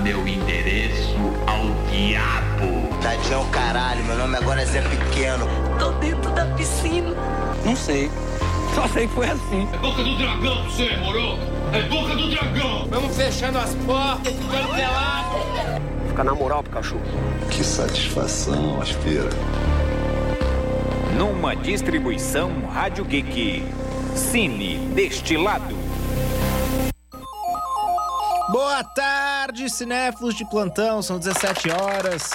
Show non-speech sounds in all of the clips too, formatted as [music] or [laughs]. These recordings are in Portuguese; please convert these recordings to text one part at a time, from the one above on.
meu endereço ao diabo. Tadinho, caralho, meu nome agora é Zé Pequeno. Tô dentro da piscina. Não sei. Só sei que foi assim. É boca do dragão você, moro? É boca do dragão! Vamos fechando as portas, ficando pelado. Fica na moral, cachorro. Que satisfação, aspira. Numa distribuição Rádio Geek. Cine Destilado. Boa tarde, cinéfilos de plantão. São 17 horas.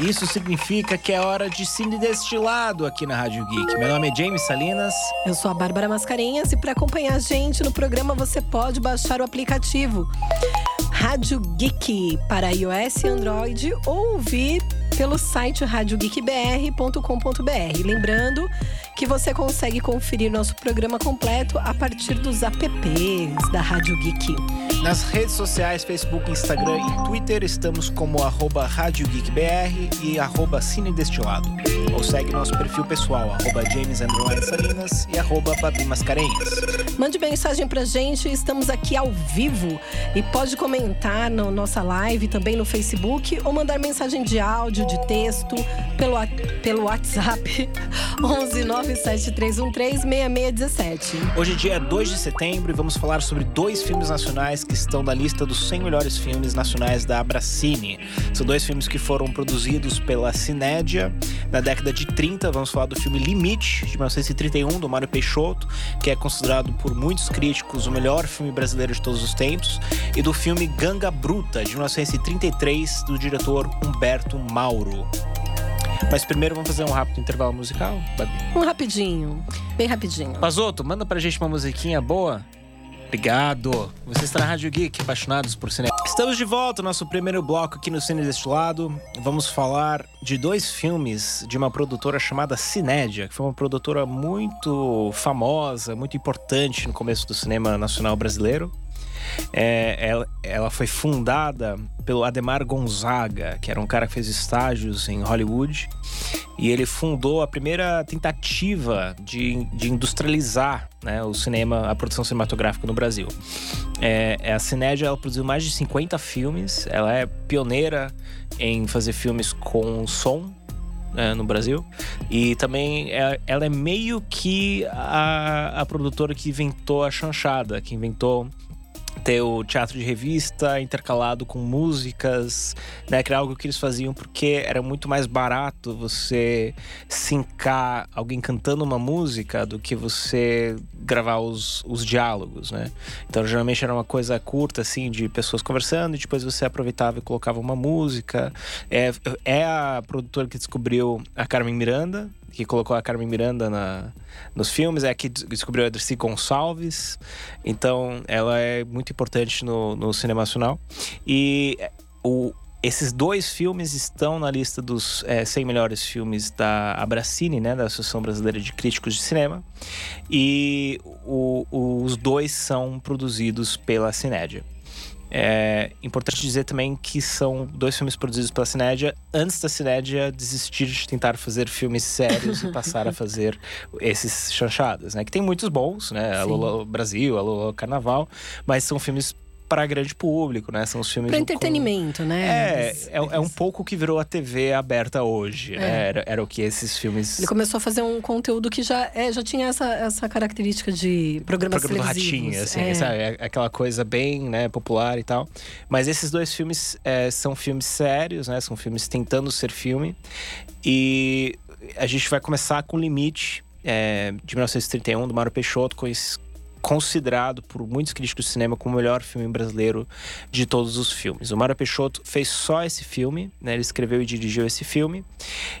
Isso significa que é hora de cine destilado aqui na Rádio Geek. Meu nome é James Salinas. Eu sou a Bárbara Mascarenhas e para acompanhar a gente no programa você pode baixar o aplicativo Rádio Geek para iOS e Android ou ouvir pelo site radiogeekbr.com.br. Lembrando que você consegue conferir nosso programa completo a partir dos apps da Rádio Geek. Nas redes sociais, Facebook, Instagram e Twitter, estamos como arroba Rádio Geek BR e arroba Cine Destilado. Ou segue nosso perfil pessoal, arroba James Salinas e arroba Babi Mascarenhas. Mande mensagem pra gente, estamos aqui ao vivo e pode comentar na nossa live, também no Facebook, ou mandar mensagem de áudio, de texto, pelo, pelo WhatsApp 11 97313 6617. Hoje é dia 2 de setembro e vamos falar sobre dois filmes nacionais que estão na lista dos 100 melhores filmes nacionais da Abracine. São dois filmes que foram produzidos pela Cinédia na década de 30. Vamos falar do filme Limite, de 1931, do Mário Peixoto, que é considerado por muitos críticos o melhor filme brasileiro de todos os tempos, e do filme Ganga Bruta, de 1933, do diretor Humberto Mauro. Mas primeiro vamos fazer um rápido intervalo musical, Babi? Um rapidinho, bem rapidinho. Pazoto, manda pra gente uma musiquinha boa. Obrigado. Você está na Rádio Geek, apaixonados por cinema. Estamos de volta, nosso primeiro bloco aqui no Cine deste lado. Vamos falar de dois filmes de uma produtora chamada Cinédia, que foi uma produtora muito famosa, muito importante no começo do cinema nacional brasileiro. É, ela, ela, foi fundada pelo Ademar Gonzaga, que era um cara que fez estágios em Hollywood, e ele fundou a primeira tentativa de, de industrializar né, o cinema, a produção cinematográfica no Brasil. É, é a Cinédia ela produziu mais de 50 filmes, ela é pioneira em fazer filmes com som é, no Brasil. E também é, ela é meio que a, a produtora que inventou a chanchada, que inventou ter o teatro de revista intercalado com músicas, né? Que era algo que eles faziam porque era muito mais barato você sincar alguém cantando uma música do que você gravar os, os diálogos, né? Então geralmente era uma coisa curta, assim, de pessoas conversando e depois você aproveitava e colocava uma música. É, é a produtora que descobriu a Carmen Miranda, que colocou a Carmen Miranda na, nos filmes, é a que descobriu a Dercy Gonçalves. Então, ela é muito importante no, no cinema nacional. E o, esses dois filmes estão na lista dos é, 100 melhores filmes da Abracine, né, da Associação Brasileira de Críticos de Cinema. E o, os dois são produzidos pela Cinédia. É importante dizer também que são dois filmes produzidos pela Cinédia antes da Cinédia desistir de tentar fazer filmes sérios e passar a fazer esses chanchadas, né? Que tem muitos bons, né? Alô Brasil, Alô Carnaval, mas são filmes para grande público, né? São os filmes. Para entretenimento, com... né? É, é, é, um pouco que virou a TV aberta hoje, é. né? Era, era, o que esses filmes. Ele começou a fazer um conteúdo que já, é, já tinha essa, essa característica de programas Programa televisivos. do Ratinho, assim, é. Sabe? É aquela coisa bem né, popular e tal. Mas esses dois filmes é, são filmes sérios, né? São filmes tentando ser filme. E a gente vai começar com Limite, é, de 1931, do Mário Peixoto, com esse, considerado por muitos críticos de cinema como o melhor filme brasileiro de todos os filmes. O Mário Peixoto fez só esse filme, né? Ele escreveu e dirigiu esse filme.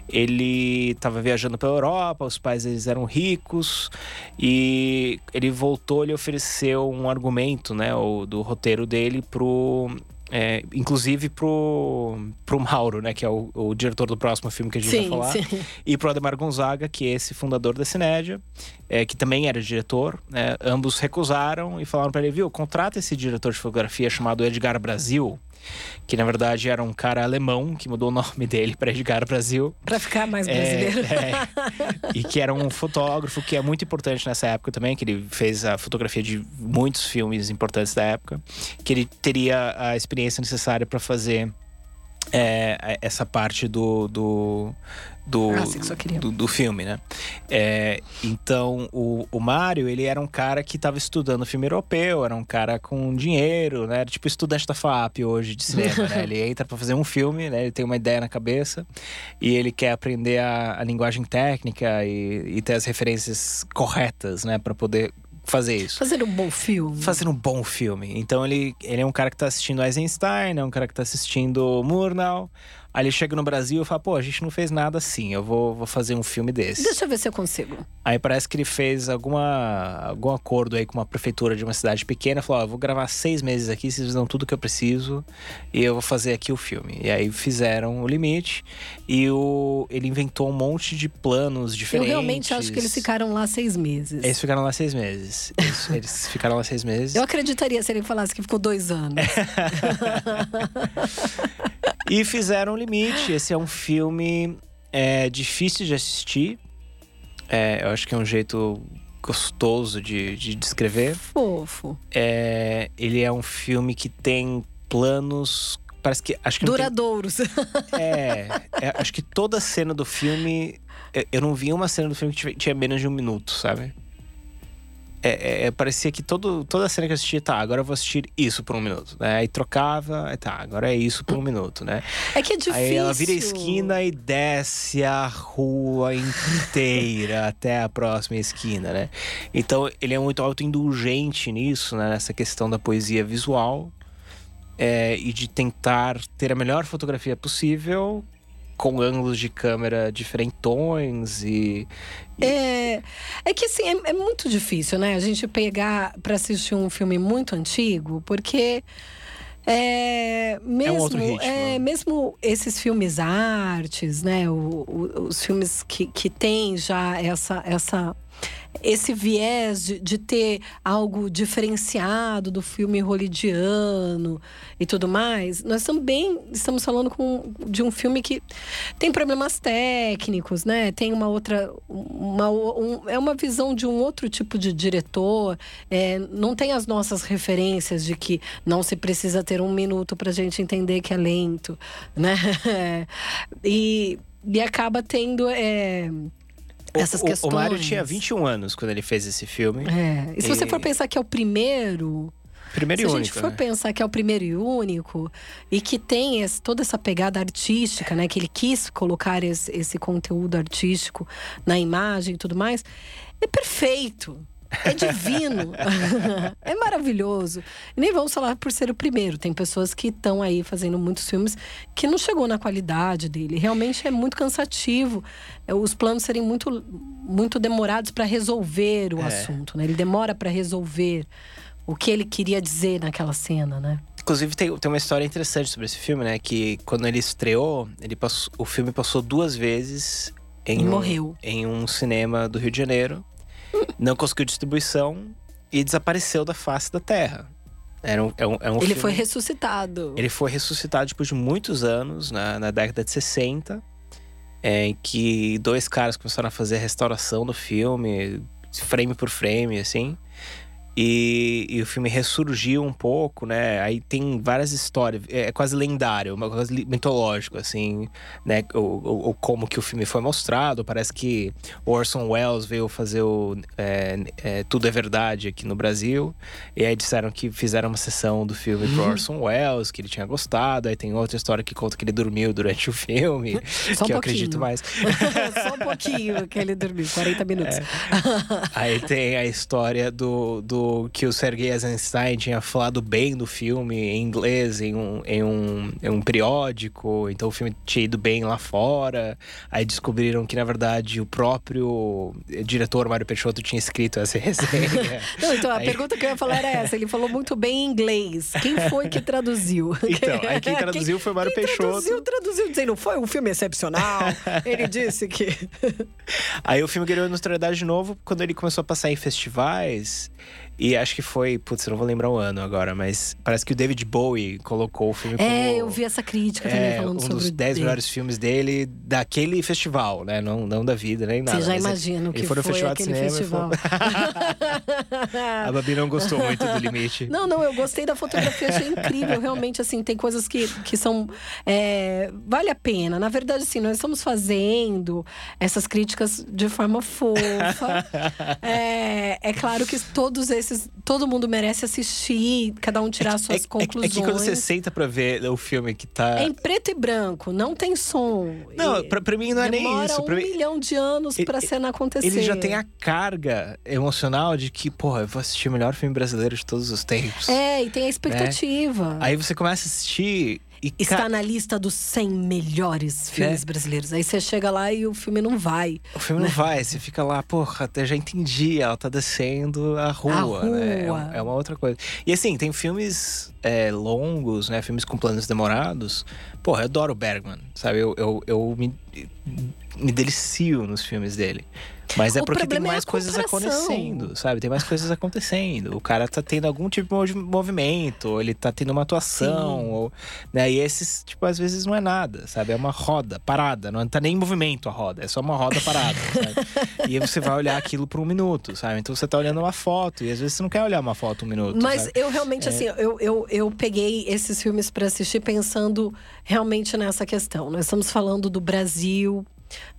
Ele estava viajando pela Europa, os pais eles eram ricos e ele voltou, ele ofereceu um argumento, né, o, do roteiro dele pro é, inclusive pro, pro Mauro, né? Que é o, o, diretor do próximo filme que a gente sim, vai falar. Sim. E pro Ademar Gonzaga, que é esse fundador da Cinédia, é, que também era diretor. Né, ambos recusaram e falaram para ele, viu, contrata esse diretor de fotografia chamado Edgar Brasil, que na verdade era um cara alemão que mudou o nome [laughs] dele para Edgar Brasil. Pra ficar mais brasileiro. É, é. [laughs] e que era um fotógrafo que é muito importante nessa época também, que ele fez a fotografia de muitos filmes importantes da época, que ele teria a experiência necessária para fazer é, essa parte do, do, do, Ah, do, do filme, né? É, então, o, o Mário, ele era um cara que estava estudando filme europeu, era um cara com dinheiro, né? Era tipo estudante da FAP hoje de cinema, né? [laughs] Ele entra para fazer um filme, né? Ele tem uma ideia na cabeça e ele quer aprender a, a linguagem técnica e, e ter as referências corretas, né? Para poder fazer isso Fazer um bom filme. fazendo um bom filme. Então ele, ele é um cara que tá assistindo Eisenstein, é um cara que tá assistindo Murnau. Aí ele chega no Brasil e fala, pô, a gente não fez nada assim, eu vou, vou fazer um filme desse. Deixa eu ver se eu consigo. Aí parece que ele fez alguma, algum acordo aí com uma prefeitura de uma cidade pequena. Falou, ó, eu vou gravar seis meses aqui, vocês dão tudo que eu preciso. E eu vou fazer aqui o filme. E aí fizeram o limite. E o, ele inventou um monte de planos Eu diferentes. realmente acho que eles ficaram lá seis meses. Eles ficaram lá seis meses. Eles, [laughs] eles ficaram lá seis meses. Eu acreditaria se ele falasse que ficou dois anos. [laughs] E fizeram o limite. Esse é um filme é, difícil de assistir. É, eu acho que é um jeito gostoso de, de descrever. Fofo. É, ele é um filme que tem planos. Parece que. Acho que não tem- Duradouros. [laughs] é, é, acho que toda cena do filme. eu- Eu não vi uma cena do filme que tinha menos de um minuto, sabe? É, é, é, parecia que todo, toda cena que eu assistia, tá, agora eu vou assistir isso por um minuto. Né? Aí trocava, aí tá, agora é isso por um minuto, né? É que é difícil. Aí ela vira a esquina e desce a rua inteira [laughs] até a próxima esquina, né? Então ele é muito autoindulgente nisso, né? Nessa questão da poesia visual é, e de tentar ter a melhor fotografia possível com ângulos de câmera diferentões e É, é que assim, é, é muito difícil, né? A gente pegar pra assistir um filme muito antigo, porque é, mesmo, outro ritmo. é, mesmo esses filmes artes, né? O- o- os filmes que, que têm já essa, essa, esse viés de, de ter algo diferenciado do filme hollywoodiano e tudo mais, nós também estamos falando com, de um filme que tem problemas técnicos, né? Tem uma outra. Uma, um- é uma visão de um outro tipo de diretor. é, não tem as nossas referências de que não se precisa ter um minuto para a gente entender que é lento, né? [laughs] E, e acaba tendo. é, essas o, questões. o Mário tinha 21 anos quando ele fez esse filme. É, E se você E- for pensar que é o primeiro, Primeiro se e a único, gente for né? pensar que é o primeiro e único e que tem esse- toda essa pegada artística, né? Que ele quis colocar esse, esse conteúdo artístico na imagem e tudo mais, é perfeito. É divino. [laughs] é maravilhoso. Nem vamos falar por ser o primeiro. Tem pessoas que estão aí fazendo muitos filmes que não chegou na qualidade dele. Realmente é muito cansativo. é, Os planos serem muito, muito demorados para resolver o É. assunto. Né? Ele demora para resolver o que ele queria dizer naquela cena, né? Inclusive, tem, tem uma história interessante sobre esse filme, né? Que quando ele estreou, ele passou, o filme passou duas vezes em, E um, morreu. em um cinema do Rio de Janeiro. Não conseguiu distribuição e desapareceu da face da Terra. Era um, é um, é um ele filme- foi ressuscitado. Ele foi ressuscitado depois de muitos anos, na, na década de 60, é, em que dois caras começaram a fazer a restauração do filme, frame por frame, assim. E, e o filme ressurgiu um pouco, né? Aí tem várias histórias, é quase lendário, uma coisa mitológico, assim, né? O, como que o filme foi mostrado. Parece que Orson Welles veio fazer o é, é, Tudo é Verdade aqui no Brasil. E aí disseram que fizeram uma sessão do filme pro Orson Welles, que ele tinha gostado. Aí tem outra história que conta que ele dormiu durante o filme, Só um que eu pouquinho. acredito mais. [laughs] Só um pouquinho que ele dormiu, 40 minutos. Aí tem a história do, do que o Sergei Eisenstein tinha falado bem do filme em inglês em um, em, um, em um periódico, então o filme tinha ido bem lá fora. Aí descobriram que, na verdade, o próprio diretor Mário Peixoto tinha escrito essa resenha. [laughs] Não, então a Aí- pergunta que eu ia falar era essa. Ele falou muito bem em inglês. Quem foi que traduziu? [laughs] Então, aí quem traduziu foi Mário quem Peixoto. Traduziu, traduziu, dizendo foi um filme excepcional. [laughs] Ele disse que. Aí o filme ganhou notoriedade de novo quando ele começou a passar em festivais. E acho que foi, putz, eu não vou lembrar o ano agora, mas parece que o David Bowie colocou o filme como. É, eu vi essa crítica também é, falando um sobre dos o 10 dele. melhores filmes dele daquele festival, né? Não, não da vida, nem nada. Você já imagina o que foi foi festival de aquele cinema festival. foi- [laughs] A Babi não gostou muito do limite. Não, não, eu gostei da fotografia, achei incrível. Realmente, assim, tem coisas que, que são. é, vale a pena. Na verdade, assim, nós estamos fazendo essas críticas de forma fofa. [laughs] É, é claro que todos esses. Todo mundo merece assistir, cada um tirar suas é, é- conclusões. É que quando você senta pra ver o filme que tá. É em preto e branco, não tem som. Não, E pra, pra mim não é nem demora isso. um Pra mim, milhão de anos pra Ele- cena acontecer. ele já tem a carga emocional de que, porra, eu vou assistir o melhor filme brasileiro de todos os tempos. É, e tem a expectativa. Aí você começa a assistir e. Está ca- na lista dos 100 melhores filmes É. brasileiros. Aí você chega lá e o filme não vai. O filme não vai, você fica lá, porra, até já entendi, ela tá descendo a rua, A né? É, rua. é uma outra coisa. E assim, tem filmes é, longos, né? Filmes com planos demorados. Porra, eu adoro o Bergman, sabe? Eu, eu, eu me, me delicio nos filmes dele. Mas é O porque tem é mais coisas comparação. acontecendo, sabe? Tem mais coisas acontecendo. O cara tá tendo algum tipo de movi- movimento, ou ele tá tendo uma atuação, Sim. ou, né? E esses, tipo, às vezes não é nada, sabe? É uma roda parada, não tá nem em movimento a roda, é só uma roda parada, [laughs] sabe? E aí você vai olhar aquilo por um minuto, sabe? Então você tá olhando uma foto, e às vezes você não quer olhar uma foto um minuto. Mas sabe? eu É. realmente, assim, eu, eu, eu peguei esses filmes pra assistir pensando realmente nessa questão. Nós estamos falando do Brasil,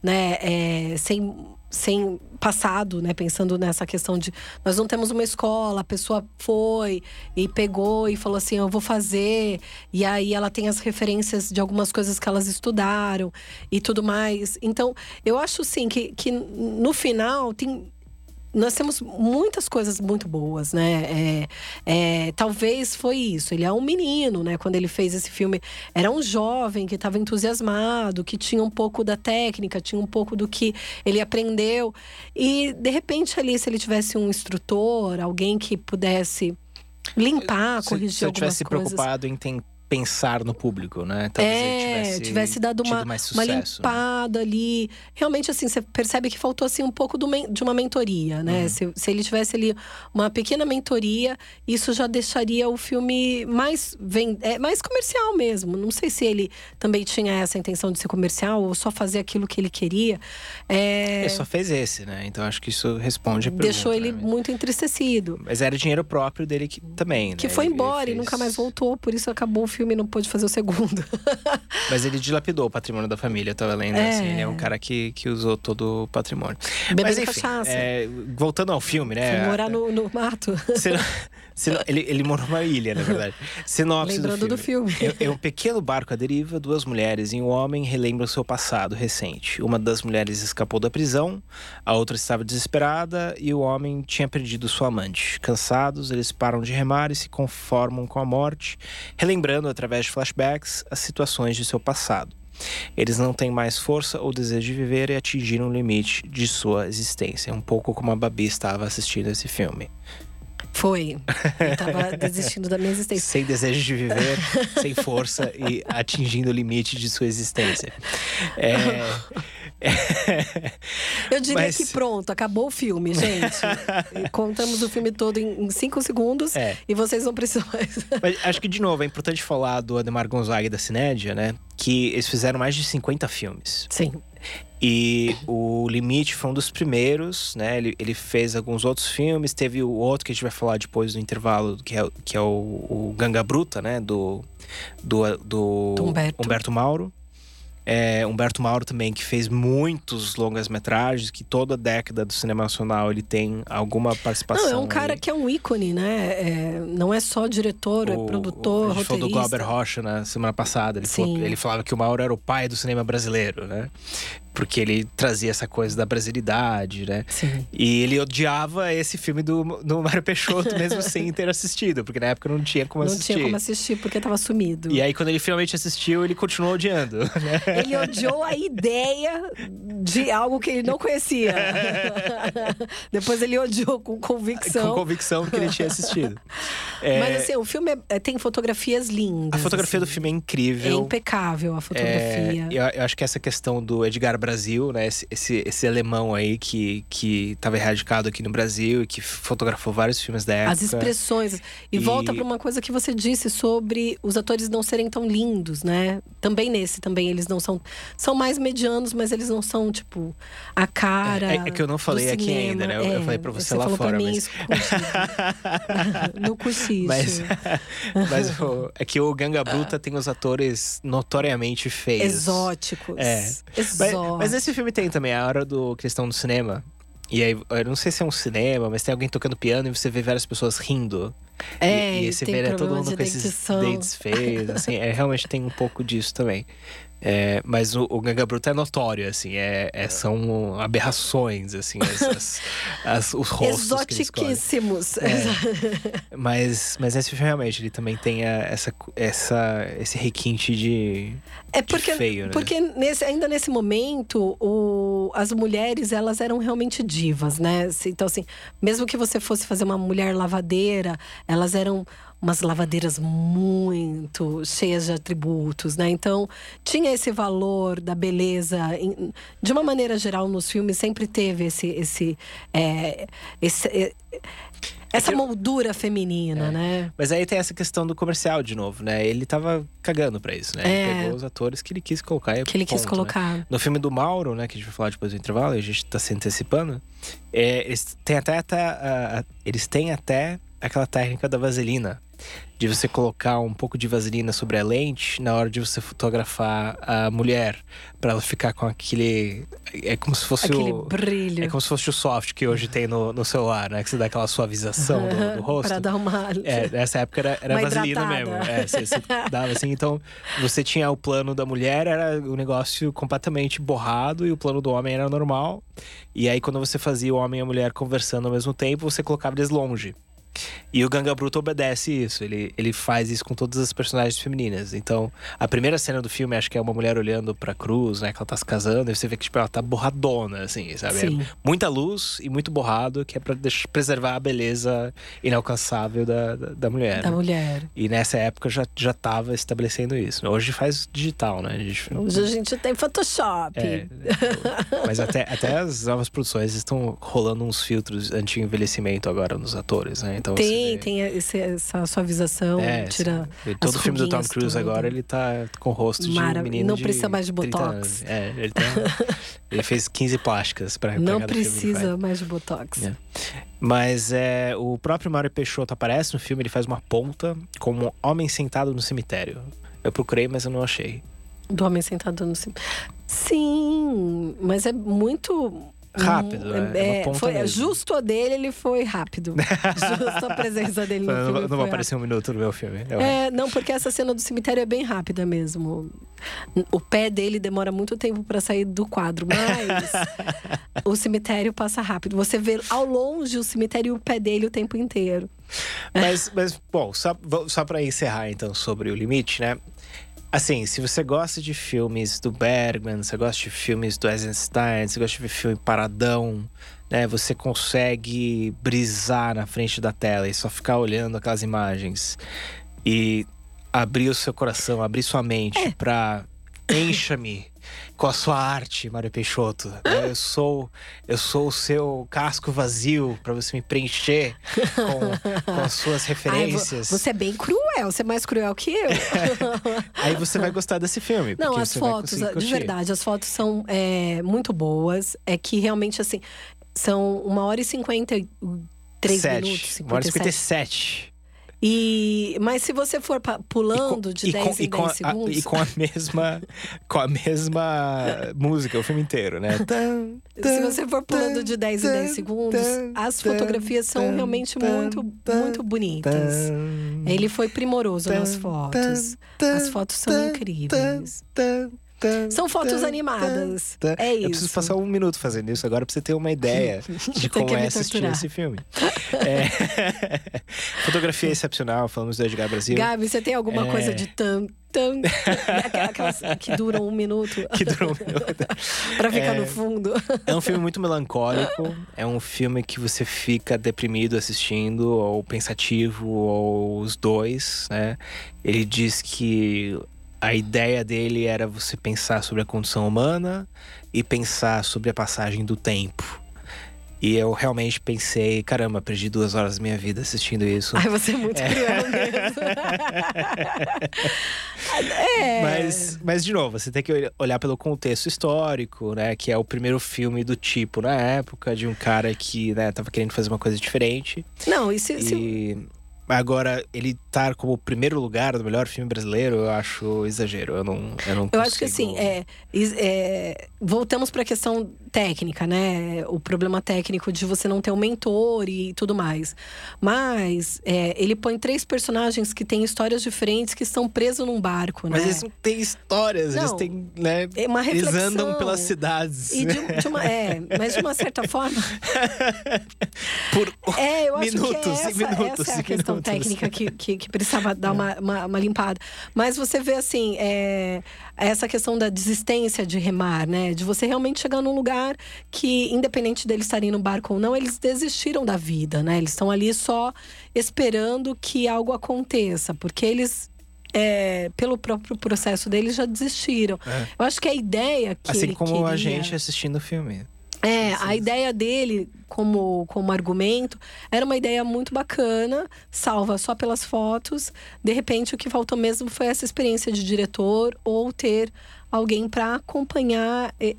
né? é, sem, sem passado, né? Pensando nessa questão de nós não temos uma escola, a pessoa foi e pegou e falou assim: eu vou fazer. E aí ela tem as referências de algumas coisas que elas estudaram e tudo mais. Então, eu acho sim que, que no final tem nós temos muitas coisas muito boas, né? É, é, talvez foi isso. Ele é um menino, né? Quando ele fez esse filme, era um jovem que estava entusiasmado, que tinha um pouco da técnica, tinha um pouco do que ele aprendeu. E de repente ali, se ele tivesse um instrutor, alguém que pudesse limpar, se, corrigir se eu algumas tivesse coisas. preocupado em ten- pensar no público, né? Talvez é, ele tivesse, tivesse dado uma, uma né? limpada ali. Realmente, assim, você percebe que faltou assim, um pouco do de uma mentoria, né? Uhum. Se, se ele tivesse ali uma pequena mentoria, isso já deixaria o filme mais, ven- é, mais comercial mesmo. Não sei se ele também tinha essa intenção de ser comercial ou só fazer aquilo que ele queria. É, Ele só fez esse, né? Então acho que isso responde a pergunta. deixou ele né? muito entristecido. Mas era dinheiro próprio dele que, também, né? Que foi Ele- ele embora e fez- nunca mais voltou, por isso acabou o filme e não pôde fazer o segundo. [laughs] Mas ele dilapidou o patrimônio da família, eu tava lendo. É. Assim, ele é um cara que, que usou todo o patrimônio. Bebendo Mas enfim, cachaça. é, voltando ao filme, né? Foi morar no, no mato. Sino- [laughs] sino- ele, ele morou numa ilha, na verdade. [laughs] Sinopse Lembrando do filme. do filme. É, é um pequeno barco à deriva, duas mulheres e um homem relembram seu passado recente. Uma das mulheres escapou da prisão, a outra estava desesperada e o homem tinha perdido sua amante. Cansados, eles param de remar e se conformam com a morte, relembrando através de flashbacks as situações de seu passado. Eles não têm mais força ou desejo de viver e atingiram o limite de sua existência. Um pouco como a Babi estava assistindo esse filme. Foi. Eu tava desistindo da minha existência. Sem desejo de viver, sem força e atingindo o limite de sua existência. É, Eu diria Mas- que pronto, acabou o filme, gente. [laughs] Contamos o filme todo em, em cinco segundos É. e vocês não precisam mais. Mas acho que, de novo, é importante falar do Ademar Gonzaga e da Cinédia, né? Que eles fizeram mais de 50 filmes. Sim. E o Limite foi um dos primeiros, né? Ele, ele fez alguns outros filmes. Teve o outro que a gente vai falar depois do intervalo, que é, que é o, o Ganga Bruta, né? Do, do, do Do Humberto. Mauro. É, Humberto Mauro também, que fez muitos longas-metragens, que toda década do cinema nacional ele tem alguma participação. Não, é um cara aí. que é um ícone, né? É, não é só diretor, é O- produtor, a gente falou do roteirista. Glauber Rocha na semana passada. Ele, falou- ele falava que o Mauro era o pai do cinema brasileiro, né? Porque ele trazia essa coisa da brasilidade, né? Sim. E ele odiava esse filme do, do Mário Peixoto, mesmo sem [laughs] ter assistido, porque na época não tinha como não assistir. tinha como assistir porque tava sumido. E aí, quando ele finalmente assistiu, ele continuou odiando. [laughs] Né? Ele odiou a ideia de algo que ele não conhecia. [laughs] Depois ele odiou com convicção. Com convicção que ele tinha assistido. É, Mas assim, o filme é- é- tem fotografias lindas. a fotografia assim. do filme é É incrível. impecável a É, fotografia. eu, eu acho que essa questão do Edgar Brasil, né? Esse, esse, esse alemão aí que, que tava erradicado aqui no Brasil e que fotografou vários filmes da época. As expressões. E, E- volta para uma coisa que você disse sobre os atores não serem tão lindos, né? Também nesse, também eles não são. São mais medianos, mas eles não são, tipo, a cara. É- é que eu não falei aqui ainda, né? Eu- eu falei pra você lá falou fora, Pra mim mas- no cochicho. [laughs] Mas, [laughs] mas o- é que o Ganga Bruta tem os atores notoriamente feios. Exóticos. É. Mas, Mas esse filme tem também a hora do questão do cinema. E aí, eu não sei se é um cinema, mas tem alguém tocando piano e você vê várias pessoas rindo. É, e, e você vê né, todo mundo com esses dentes feios, assim. É, realmente tem um pouco disso também. É, mas o, o Ganga Bruta é notório, assim. É, é- são aberrações, assim, as, [laughs] as- as- os rostos. Exotiquíssimos. [laughs] Mas, mas esse filme realmente, ele também tem a- essa, essa, esse requinte de, É de porque, feio, né? porque nesse, ainda nesse momento, o, as mulheres, elas eram realmente divas, né? Então, assim, mesmo que você fosse fazer uma mulher lavadeira, elas eram umas lavadeiras muito cheias de atributos, né? Então, tinha esse valor da beleza. de uma maneira geral, nos filmes, sempre teve esse... esse, é, esse é, essa que- moldura feminina, né? Mas aí tem essa questão do comercial de novo, né? Ele tava cagando pra isso, né? É. Ele pegou os atores que ele quis colocar e Que ele quis ponto, né? colocar. No filme do Mauro, né, que a gente vai falar depois do intervalo, a gente tá se antecipando, é, eles têm até, até a- eles têm até aquela técnica da vaselina. De você colocar um pouco de vaselina sobre a lente na hora de você fotografar a mulher. Pra ela ficar com aquele. É como se fosse Aquele o. brilho. É como se fosse o soft que hoje tem no, no celular, né? Que você dá aquela suavização do, do [laughs] rosto. Pra dar uma. [laughs] É, nessa época era, era vaselina hidratada. mesmo. É, [laughs] você, você dava assim, então você tinha o plano da mulher, era o negócio completamente borrado, e o plano do homem era normal. E aí, quando você fazia o homem e a mulher conversando ao mesmo tempo, você colocava eles longe. E o Ganga Bruto obedece isso, ele, ele faz isso com todas as personagens femininas. Então, a primeira cena do filme, acho que é uma mulher olhando pra cruz, né? Que ela tá se casando, e você vê que tipo, ela tá borradona, assim, sabe? Sim. Muita luz e muito borrado, que é pra preservar a beleza inalcançável da, da, da mulher. Da né? mulher. E nessa época já, já tava estabelecendo isso. Hoje faz digital, né? A gente- Hoje a gente tem Photoshop. é, mas até, até as novas produções estão rolando uns filtros anti-envelhecimento agora nos atores, né? Então Tem, vê- tem esse- essa suavização, É, tira. sim. Todo as filme do Tom Cruise tudo. agora, ele tá com o rosto de Mara- menino não de precisa mais de 30 botox. É, ele, tá- ele fez 15 plásticas pra, pra Não precisa mais de Botox. É. Mas é, o próprio Mário Peixoto aparece no filme, ele faz uma ponta como um homem sentado no cemitério. Eu procurei, mas eu não achei. Do homem sentado no cima. Sim, mas é muito. Rápido, hum, é, é ponta foi, mesmo. Justo a dele, ele foi rápido. [laughs] justo a presença dele no não, filme. não foi vai aparecer um minuto no meu filme. É, não, porque essa cena do cemitério é bem rápida mesmo. O pé dele demora muito tempo pra sair do quadro, mas [laughs] o cemitério passa rápido. Você vê ao longe o cemitério e o pé dele o tempo inteiro. Mas, mas bom, só, só pra encerrar então sobre o limite, né? Assim, se você gosta de filmes do Bergman, você gosta de filmes do Eisenstein, você gosta de filme paradão, né? Você consegue brisar na frente da tela e só ficar olhando aquelas imagens e abrir o seu coração, abrir sua mente É. pra encha-me com a sua arte, Mário Peixoto. Eu sou, eu sou o seu casco vazio pra você me preencher com, com as suas [laughs] Ai, referências. você é bem cruel, você é mais cruel que eu. [laughs] Aí você vai gostar desse filme. Não, as fotos, de verdade, as fotos são é, muito boas. É que realmente, assim, são uma hora e cinquenta e três Sete. minutos. Uma hora e 57. 57. E, mas se você for pulando de e 10 com, em e com 10 a- segundos. e com a mesma [laughs] com a mesma música o filme inteiro, né? Se você for pulando de 10 em 10 segundos, as fotografias são realmente muito, muito bonitas. Ele foi primoroso nas fotos. As fotos são incríveis. São fotos animadas. É Eu preciso isso. passar um minuto fazendo isso agora pra você ter uma ideia [laughs] de como que é assistir esse filme. É... [laughs] Fotografia excepcional, falamos do Edgar Brasil. Gabi, você tem alguma É. coisa de tan, tan, [laughs] aquelas- que duram um minuto Que durou um minuto. pra ficar É. no fundo? É um filme muito melancólico. É um filme que você fica deprimido assistindo, ou pensativo, ou os dois, né? Ele diz que a ideia dele era você pensar sobre a condição humana e pensar sobre a passagem do tempo. E eu realmente pensei, caramba, perdi duas horas da minha vida assistindo isso. Ai, você é muito [laughs] cruel mesmo. [laughs] é. Mas, mas, de novo, você tem que olhar pelo contexto histórico, né? Que é o primeiro filme do tipo na época, de um cara que né, tava querendo fazer uma coisa diferente. Não, e se. E... se... Agora, ele estar como o primeiro lugar do melhor filme brasileiro, eu acho exagero. Eu não, eu não Eu acho que assim, é, é voltamos para a questão técnica, né? O problema técnico de você não ter um mentor e tudo mais. Mas é, ele põe três personagens que têm histórias diferentes que estão presos num barco, Mas né? eles não têm histórias, Não, eles têm, né? É uma Eles reflexão. andam pelas cidades. E de, de uma, é, mas de uma certa forma. [laughs] Por É, eu acho minutos que essa, e minutos essa é a questão minutos. técnica que, que, que precisava dar uma, uma, uma limpada. Mas você vê, assim, é, essa questão da desistência de remar, né? De você realmente chegar num lugar que, independente deles estarem no barco ou não, eles desistiram da vida, né? Eles estão ali só esperando que algo aconteça, porque eles. é, pelo próprio processo deles já desistiram. É. Eu acho que a ideia que Assim como a queria- gente assistindo o filme. É, a ideia dele como, como argumento era uma ideia muito bacana, salva só pelas fotos. De repente, o que faltou mesmo foi essa experiência de diretor ou ter alguém para acompanhar e-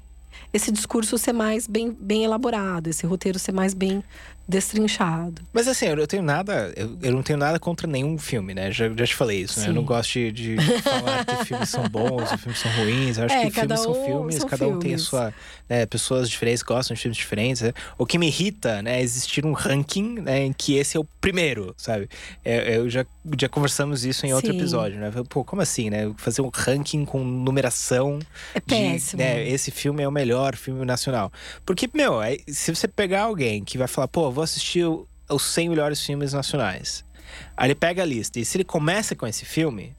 esse discurso ser mais bem, bem elaborado, esse roteiro ser mais bem destrinchado. Mas assim, eu não tenho nada. Eu, eu não tenho nada contra nenhum filme, né? Já, já te falei isso, né? Eu Sim. não gosto de, de falar que filmes são bons ou filmes são ruins. Eu acho É, que filmes são um filmes, são cada um tem a filmes. sua. né, pessoas diferentes gostam de filmes diferentes. né? O que me irrita, né, é existir um ranking né, em que esse é o primeiro, sabe? É, eu já, já conversamos isso em outro Sim. episódio, né? Pô, como assim, né? Fazer um ranking com numeração É de, péssimo. né, esse filme é o melhor filme nacional. Porque, meu, é- se você pegar alguém que vai falar, pô, vou assistir o- os 100 melhores filmes nacionais. Aí ele pega a lista e se ele começa com esse filme,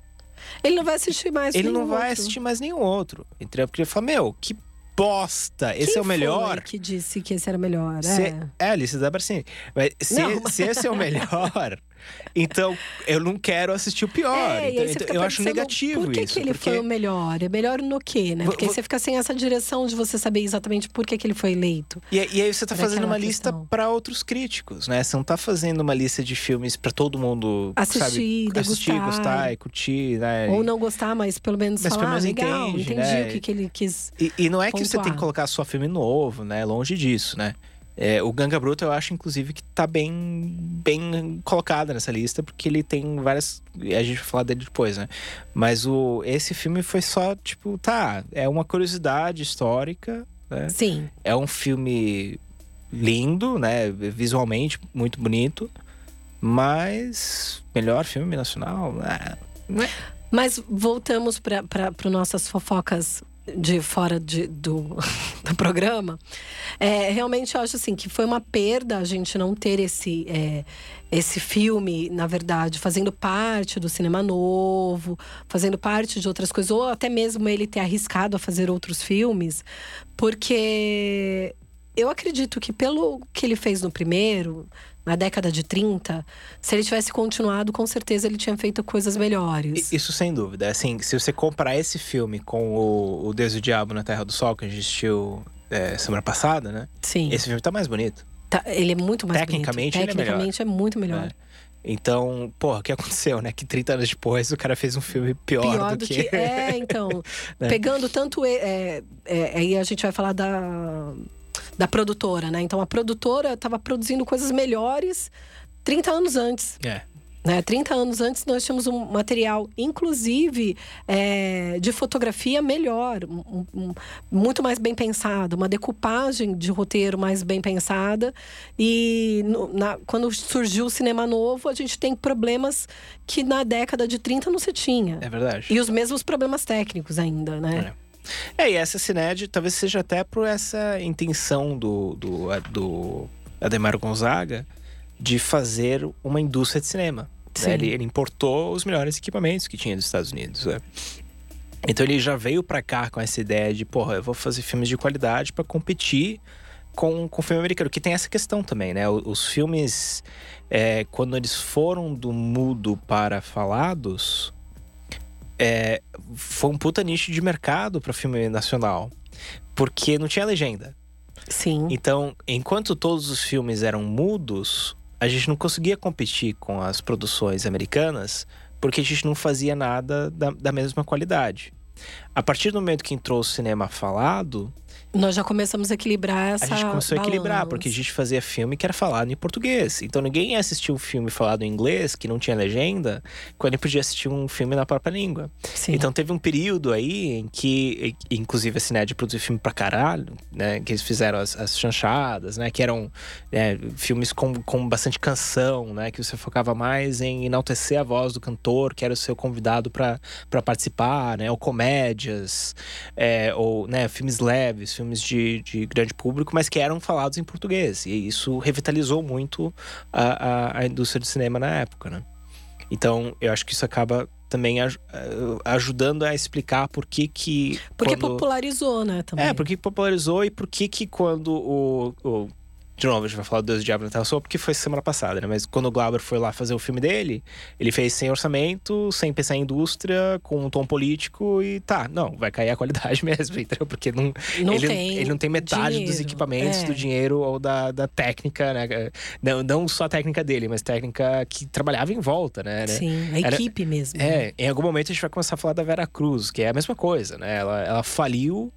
Ele não vai assistir mais ele não vai outro. assistir mais nenhum outro. Entendeu? Porque ele fala, meu, que bosta! Esse Quem é o melhor. Foi que disse que esse era o melhor. Se- é. é, a lista da Barcini. Mas se, Não. se esse é o melhor, [laughs] então eu não quero assistir o pior. É, então, então eu acho negativo Por que, isso. que ele porque... foi o melhor? É melhor no quê, né? Porque vo- você fica sem essa direção de você saber exatamente por que, que ele foi eleito. E, e aí você tá Por fazendo uma lista questão. para outros críticos, né? Você não tá fazendo uma lista de filmes para todo mundo Assistir, sabe, assistir, gostar e curtir, né? Ou não gostar, mas pelo menos Mas falar, pelo menos "Ah, legal, entende, entendi né? o que, que ele quis. E, e não é que você tem pontuar. que colocar só filme novo, né? Longe disso, né? É, o Ganga Bruto eu acho, inclusive, que tá bem, bem colocado nessa lista, porque ele tem várias. A gente vai falar dele depois, né? Mas o, esse filme foi só, tipo, tá, é uma curiosidade histórica, né? Sim. É um filme lindo, né? Visualmente muito bonito. Mas melhor filme nacional? Ah, não é. Mas voltamos para nossas fofocas de fora de, do, [laughs] do programa. É, realmente eu acho assim que foi uma perda a gente não ter esse, é, esse filme, na verdade, fazendo parte do cinema novo, fazendo parte de outras coisas, ou até mesmo ele ter arriscado a fazer outros filmes, porque eu acredito que pelo que ele fez no primeiro, na década de 30, se ele tivesse continuado, com certeza ele tinha feito coisas melhores. Isso sem dúvida. Assim, se você comparar esse filme com o, o Deus e o Diabo na Terra do Sol, que a gente assistiu é, semana passada, né? Sim. Esse filme tá mais bonito. Tá, ele é muito mais Tecnicamente, ele é bonito. melhor. Tecnicamente é muito melhor. né? Então, porra, o que aconteceu, né? Que 30 anos depois o cara fez um filme pior, Pior do, que. [laughs] É, então. Né? Pegando tanto. É, é, aí a gente vai falar da, da produtora, né? Então a produtora estava produzindo coisas melhores 30 anos antes. É. Né? 30 anos antes nós tínhamos um material, inclusive é, de fotografia melhor, um- um- muito mais bem pensado, uma decupagem de roteiro mais bem pensada. E no- na- quando surgiu o cinema novo, a gente tem problemas que na década de 30 não se tinha. É verdade. E os mesmos problemas técnicos ainda, né? É, e essa Cined talvez seja até por essa intenção do, do, do Ademar Gonzaga de fazer uma indústria de cinema. né? Ele, ele importou os melhores equipamentos que tinha dos Estados Unidos. né? Então ele já veio pra cá com essa ideia de, porra, eu vou fazer filmes de qualidade pra competir com, com o filme americano. Que tem essa questão também, né? Os filmes, é, quando eles foram do mudo para falados, é, foi um puta nicho de mercado para filme nacional. Porque não tinha legenda. Sim. Então, enquanto todos os filmes eram mudos, a gente não conseguia competir com as produções americanas porque a gente não fazia nada da, da mesma qualidade. A partir do momento que entrou o cinema falado, Nós já começamos a equilibrar essa a gente começou a equilibrar, porque a gente fazia filme que era falado em português. Então ninguém ia assistir um filme falado em inglês, que não tinha legenda, quando ele podia assistir um filme na própria língua. Sim. Então teve um período aí em que, inclusive a Cined produziu filme pra caralho, né? Que eles fizeram as, as chanchadas, né? Que eram né, filmes com, com bastante canção, né? Que você focava mais em enaltecer a voz do cantor, que era o seu convidado pra pra participar, né? Ou comédias, é, ou né, filmes leves, filmes de, de grande público, mas que eram falados em português. E isso revitalizou muito a, a, a indústria do cinema na época, né? Então, eu acho que isso acaba também aj- eh, ajudando a explicar por que que... Porque quando... popularizou, né? Também. É, por que que popularizou e por que que quando o... o- De novo, a gente vai falar do Deus do Diabo na Terra só porque foi semana passada, né? Mas quando o Glauber foi lá fazer o filme dele, ele fez sem orçamento, sem pensar em indústria, com um tom político e tá, não, vai cair a qualidade [laughs] mesmo, entendeu? Porque não, Não ele, tem ele não tem metade dos dinheiro, equipamentos, é. do dinheiro ou da, da técnica, né? Não, não só a técnica dele, mas técnica que trabalhava em volta, né? Sim, a Era- equipe mesmo. né? É, em algum momento a gente vai começar a falar da Vera Cruz, que é a mesma coisa, né? Ela, ela faliu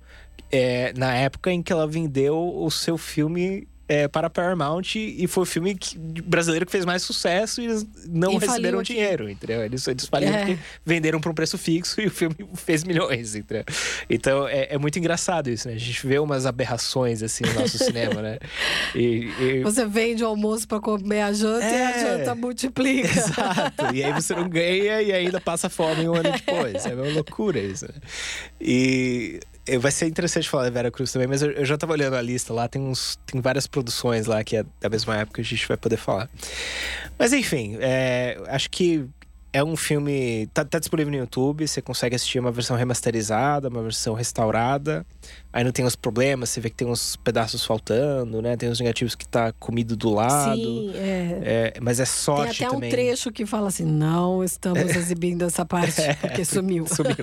é, na época em que ela vendeu o seu filme é, para a Paramount e foi o filme que- brasileiro que fez mais sucesso e eles não E receberam aqui. dinheiro, entendeu? Eles, eles faliram É. porque venderam por um preço fixo e o filme [laughs] fez milhões, entendeu? Então é, é muito engraçado isso, né? A gente vê umas aberrações assim no nosso cinema, né? [laughs] E, e- Você vende o almoço pra comer a janta e a É. janta multiplica. Exato. E aí você não ganha e ainda passa fome um ano depois. É uma loucura isso. né? E vai ser interessante falar da Vera Cruz também, mas eu, eu já tava olhando a lista lá, tem uns. Tem várias produções lá que é da mesma época que a gente vai poder falar. Mas enfim, é, acho que. É um filme. Tá, tá disponível no YouTube, você consegue assistir uma versão remasterizada, uma versão restaurada. Aí não tem os problemas, você vê que tem uns pedaços faltando, né? Tem os negativos que tá comido do lado. Sim, é. É, mas é Tem sorte até um também. trecho que fala assim: não estamos [laughs] exibindo essa parte, [laughs] porque sumiu. Sumiu. [laughs]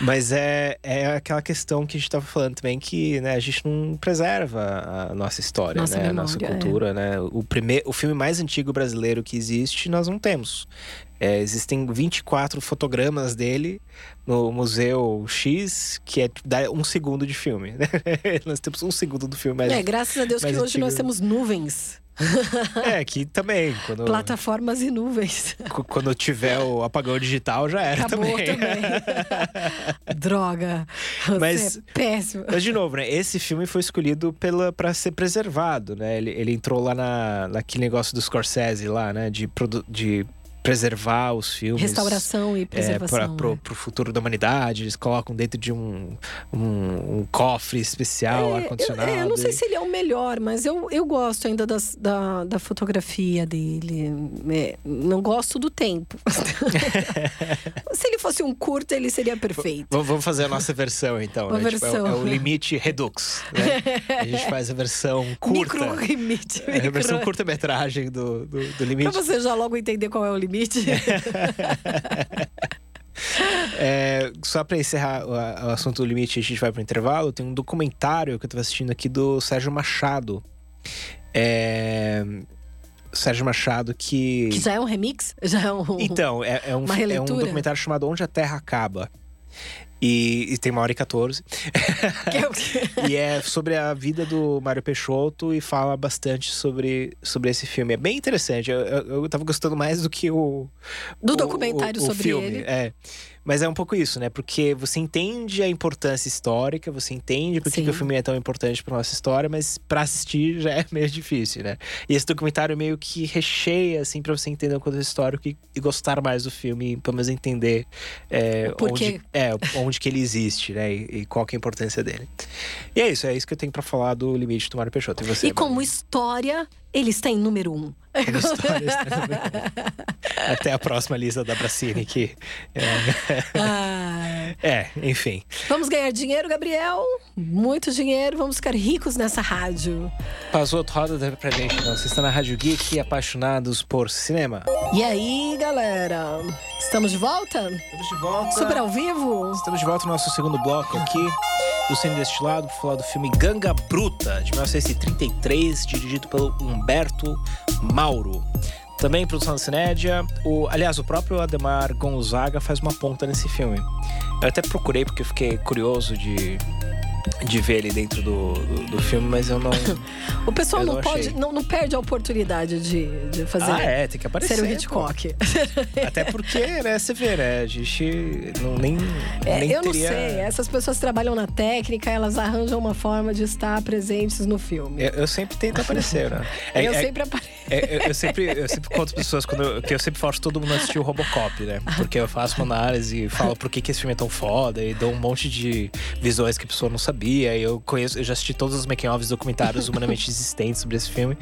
Mas é, é aquela questão que a gente estava falando também, que né, a gente não preserva a nossa história, Nossa né? a memória, nossa é. cultura, né? O, primeiro, o filme mais antigo brasileiro que existe, nós não temos. É, existem 24 fotogramas dele no Museu X, que é dá um segundo de filme. né? [laughs] nós temos um segundo do filme, mas É, graças a Deus que mais hoje nós antigo. temos nuvens, [laughs] é que também quando plataformas e nuvens. Quando tiver o apagão digital, já era Acabou também. também. [laughs] Droga. Mas- é péssimo. Mas, de novo, né? Esse filme foi escolhido pela, pra ser preservado, né? Ele, ele entrou lá na, naquele negócio do Scorsese lá, né? De, produ- de preservar os filmes. Restauração e É, preservação. pra, pro, né? pro futuro da humanidade, eles colocam dentro de um, um, um cofre especial, É, ar-condicionado. Eu, eu não sei se ele é o melhor, mas eu, eu gosto ainda das- da, da fotografia dele. É, não gosto do tempo. [laughs] se ele fosse um curto, ele seria perfeito. Vamos vamos fazer a nossa versão, então. Né? Tipo, é o- versão. é, o limite Redux. Né? A gente faz a versão [laughs] curta. Micro limite. É a versão curta-metragem do, do, do Pra limite. você já logo entender qual é o limite. [laughs] É, só pra encerrar o, assunto do limite, a gente vai pro intervalo. Tem um documentário que eu tava assistindo aqui do Sérgio Machado. É, Sérgio Machado que. que já é um remix? Já é um. Então, é, é um, é um documentário chamado Onde a Terra Acaba. E, e tem uma hora e 14. [laughs] que é o quê? [laughs] e é sobre a vida do Mário Peixoto e fala bastante sobre, sobre esse filme. É bem interessante. Eu, eu, eu tava gostando mais do que o. Do o- documentário o sobre filme. ele. É. Mas é um pouco isso, né? Porque você entende a importância histórica, você entende por que o filme é tão importante pra nossa história, mas pra assistir [laughs] já é meio difícil, né? E esse documentário meio que recheia, assim, pra você entender o contexto histórico e, e gostar mais do filme, pelo menos entender é, onde, é, onde que ele existe, né? E, e qual que é a importância dele. E é isso, é isso que eu tenho pra falar do Limite do Mário Peixoto. E você? E como história, ele está em número um. Como histórias. Até a próxima lista da Bracini que é, Ah, [laughs] é, enfim. vamos ganhar dinheiro, Gabriel? Muito dinheiro, vamos ficar ricos nessa rádio. Passou roda da pra gente, não. Você está na Rádio Geek, apaixonados por cinema. E aí, galera? Estamos de volta? Estamos de volta. Super ao vivo? Estamos de volta no nosso segundo bloco aqui do Cine Destilado para falar do filme Ganga Bruta, de 1933, dirigido pelo Humberto Mauro. Também produção da Cinédia. O, aliás, o próprio Ademar Gonzaga faz uma ponta nesse filme. Eu até procurei porque fiquei curioso de, de ver ele dentro do, do, do filme, mas eu não. [coughs] O pessoal não, não pode, não, não perde a oportunidade de, de fazer ah, é, tem que aparecer. ser o. Hitchcock. [laughs] Até porque, né, você vê, né? A gente não, nem. É, nem eu não teria... sei, essas pessoas trabalham na técnica, elas arranjam uma forma de estar presentes no filme. Eu, eu sempre tento aparecer, né? É- [laughs] eu é- sempre apareço. É, eu, eu sempre, eu sempre conto as pessoas quando eu, que eu sempre forço todo mundo a assistir o Robocop, né? Porque eu faço uma análise e falo por que, que esse filme é tão foda e dou um monte de visões que a pessoa não sabia. Eu conheço, eu já assisti todos os making-offs documentários humanamente existentes sobre esse filme.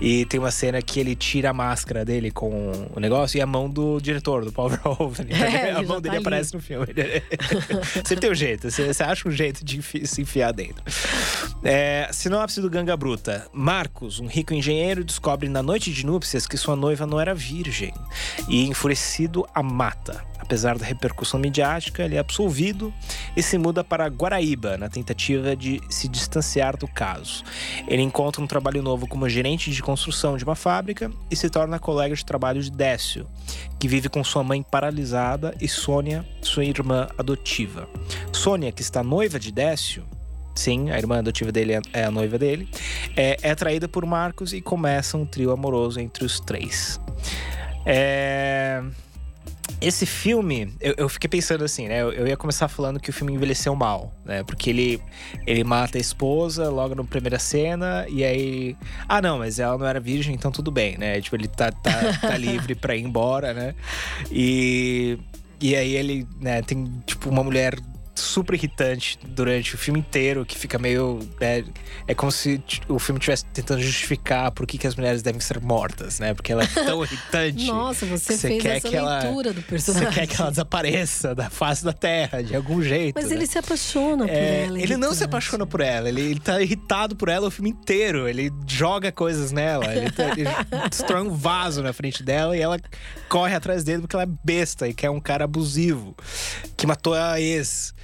E tem uma cena que ele tira a máscara dele com o negócio e a mão do diretor, do Paul [laughs] Verhoeven. É, a mão já dele tá ali. aparece no filme. [laughs] Sempre tem um jeito, você, você acha um jeito de se enfiar dentro. É, sinopse do Ganga Bruta. Marcos, um rico engenheiro, descobre na noite de núpcias que sua noiva não era virgem e, enfurecido, a mata. Apesar da repercussão midiática, ele é absolvido e se muda para Guaraíba na tentativa de se distanciar do caso. Ele encontra um trabalho novo como gerente de construção de uma fábrica e se torna colega de trabalho de Décio, que vive com sua mãe paralisada e Sônia, sua irmã adotiva. Sônia, que está noiva de Décio, sim, a irmã adotiva dele é- é a noiva dele, é, é atraída por Marcos e começa um trio amoroso entre os três. É, Esse filme, eu, eu fiquei pensando assim, né? Eu, eu ia começar falando que o filme envelheceu mal, né? Porque ele, ele mata a esposa logo na primeira cena, e aí. Ah, não, mas ela não era virgem, então tudo bem, né? Tipo, ele tá, tá, tá [laughs] livre pra ir embora, né? E. E aí ele, né, tem, tipo, uma mulher super irritante durante o filme inteiro, que fica meio. né, é como se o filme estivesse tentando justificar por que, que as mulheres devem ser mortas, né? Porque ela é tão [laughs] irritante. Nossa, você, Você fez quer essa que ela- leitura do Você personagem. quer que ela desapareça da face da terra, de algum jeito. Mas né? ele se apaixona por É, ela. ele não se apaixona por ela, ele, ele tá irritado por ela o filme inteiro. Ele joga coisas nela, ele, tá- ele [laughs] destrói um vaso na frente dela e ela corre atrás dele porque ela é besta e quer um cara abusivo que matou a ex.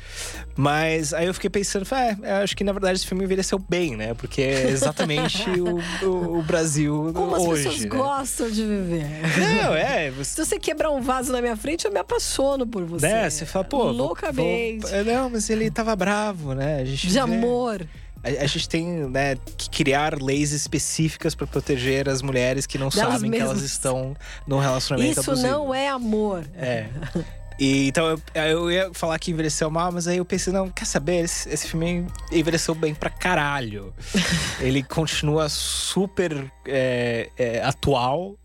Mas aí eu fiquei pensando, é, acho que na verdade esse filme envelheceu bem, né? Porque é exatamente [laughs] o, o- o Brasil Como as hoje. pessoas né? gostam de viver. Não, é, [laughs] você Se você quebrar um vaso na minha frente, eu me apaixono por você. Né? Você fala, pô. vou- Loucamente. vou- Não, mas ele tava bravo, né? A gente De vê- amor. A, gente tem, né, que criar leis específicas pra proteger as mulheres que não Delas sabem que elas mesmas. estão num relacionamento Isso abusivo. não é amor. É. [laughs] E, então eu, eu ia falar que envelheceu mal, mas aí eu pensei, não, quer saber? Esse, esse filme envelheceu bem pra caralho. [laughs] ele continua super é, é, atual.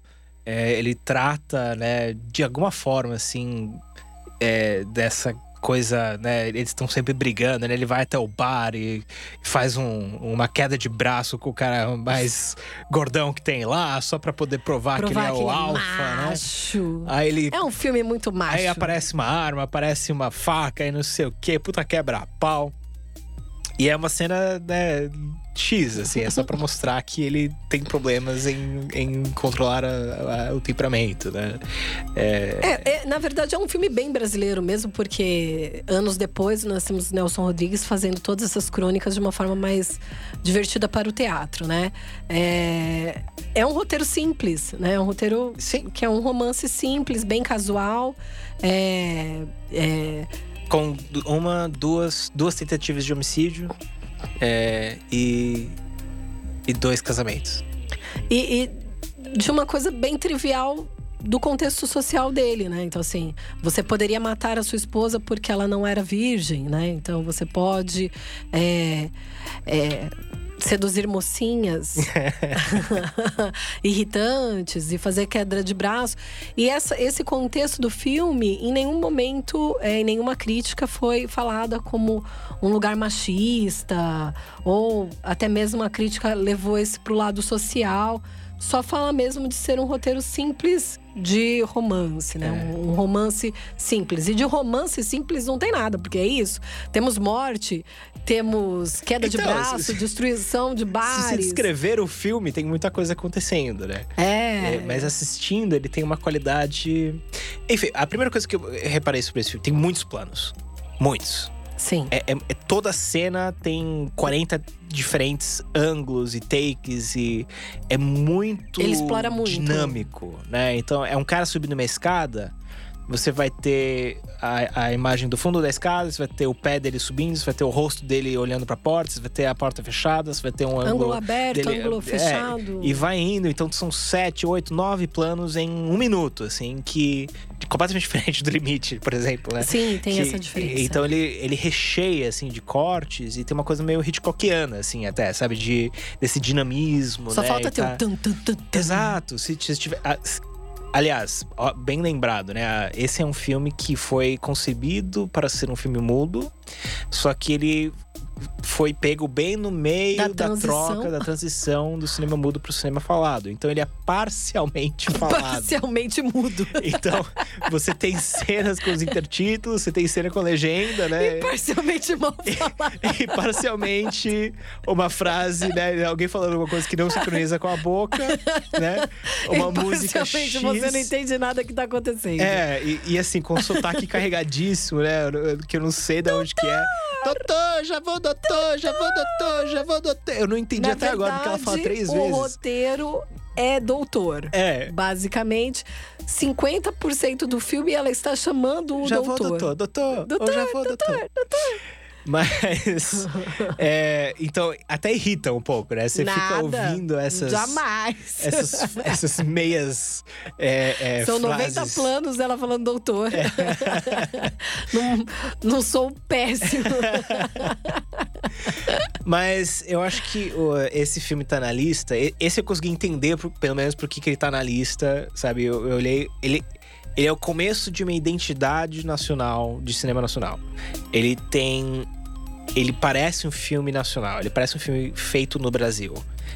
É, ele trata, né, de alguma forma, assim, é, dessa coisa, né? Eles estão sempre brigando, né? Ele vai até o bar e faz um- uma queda de braço com o cara mais gordão que tem lá, só pra poder provar, Provar que ele é que o ele é alfa, né? Aí ele É um filme muito macho. Aí aparece uma arma, aparece uma faca e não sei o que, puta quebra-pau. E é uma cena, né, X, assim, é só pra mostrar que ele tem problemas em, em controlar a- a- o temperamento, né? É, É, é, na verdade, é um filme bem brasileiro mesmo, porque anos depois nós temos Nelson Rodrigues fazendo todas essas crônicas de uma forma mais divertida para o teatro, né? É, é um roteiro simples, né? É um roteiro Sim. que é um romance simples, bem casual. É, é, com uma, duas, duas tentativas de homicídio é, e, e dois casamentos. e, e de uma coisa bem trivial do contexto social dele, né? Então, assim, você poderia matar a sua esposa porque ela não era virgem, né? Então, você pode é, é, seduzir mocinhas [laughs] [laughs] irritantes e fazer queda de braço. E essa, esse contexto do filme, em nenhum momento, é, em nenhuma crítica foi falada como um lugar machista ou até mesmo a crítica levou esse pro lado social. Só fala mesmo de ser um roteiro simples de romance, né? É. Um, um romance simples. E de romance simples não tem nada, porque é isso. Temos morte, temos queda de Então, braço, se- destruição de Se você bares. descrever o filme, tem muita coisa acontecendo, né? É. É, mas assistindo, ele tem uma qualidade. Enfim, a primeira coisa que eu reparei sobre esse filme, tem muitos planos. Muitos. Sim. É, é- é- toda cena tem 40 diferentes ângulos e takes e é muito Ele explora muito. dinâmico, né? Então é um cara subindo uma escada, você vai ter a, a imagem do fundo da escada, você vai ter o pé dele subindo, você vai ter o rosto dele olhando pra porta, você vai ter a porta fechada, você vai ter um ângulo, Ângulo aberto, dele- ângulo é, fechado. e vai indo, então são sete, oito, nove planos em um minuto, assim, que completamente [laughs] diferente do limite, por exemplo, né? Sim, tem Que- essa diferença. Então ele, ele recheia, assim, de cortes e tem uma coisa meio Hitchcockiana, assim, até, sabe? De, desse dinamismo, Só né? falta ter tá- o tum, tum, tum. Exato. Se, se tiver... ah, Aliás, ó, bem lembrado, né? Esse é um filme que foi concebido para ser um filme mudo, só que ele foi pego bem no meio Da da, troca, da transição do cinema mudo para o cinema falado. Então ele é parcialmente [laughs] falado. Parcialmente mudo. [laughs] Então, você tem cenas com os intertítulos, você tem cena com legenda, né? E parcialmente mal falado. [laughs] E parcialmente uma frase, né? Alguém falando alguma coisa que não sincroniza com a boca, né? Uma E música X. você não entende nada que tá acontecendo. É, e, e assim, com sotaque carregadíssimo, né? Que eu não sei de onde que é. Doutor, já vou, doutor, já vou, doutor, já vou, doutor. Eu não entendi Na até agora, porque ela fala verdade, três o vezes. roteiro é doutor. É. Basicamente, 50% do filme ela está chamando o já doutor. vou, doutor, doutor, Doutor, já vou, doutor. Mas, [laughs] é, então, até irrita um pouco, né? Você fica Nada. ouvindo essas. Jamais. Essas, essas meias. é, é, São 90 frases. planos ela falando doutor. [laughs] não, não sou péssimo. [laughs] Mas eu acho que esse filme tá na lista. Esse eu consegui entender, pelo menos, por que que ele tá na lista, sabe? Eu, eu olhei. Ele, ele é o começo de uma identidade nacional, de cinema nacional. Ele tem. Ele parece um filme nacional, ele parece um filme feito no Brasil.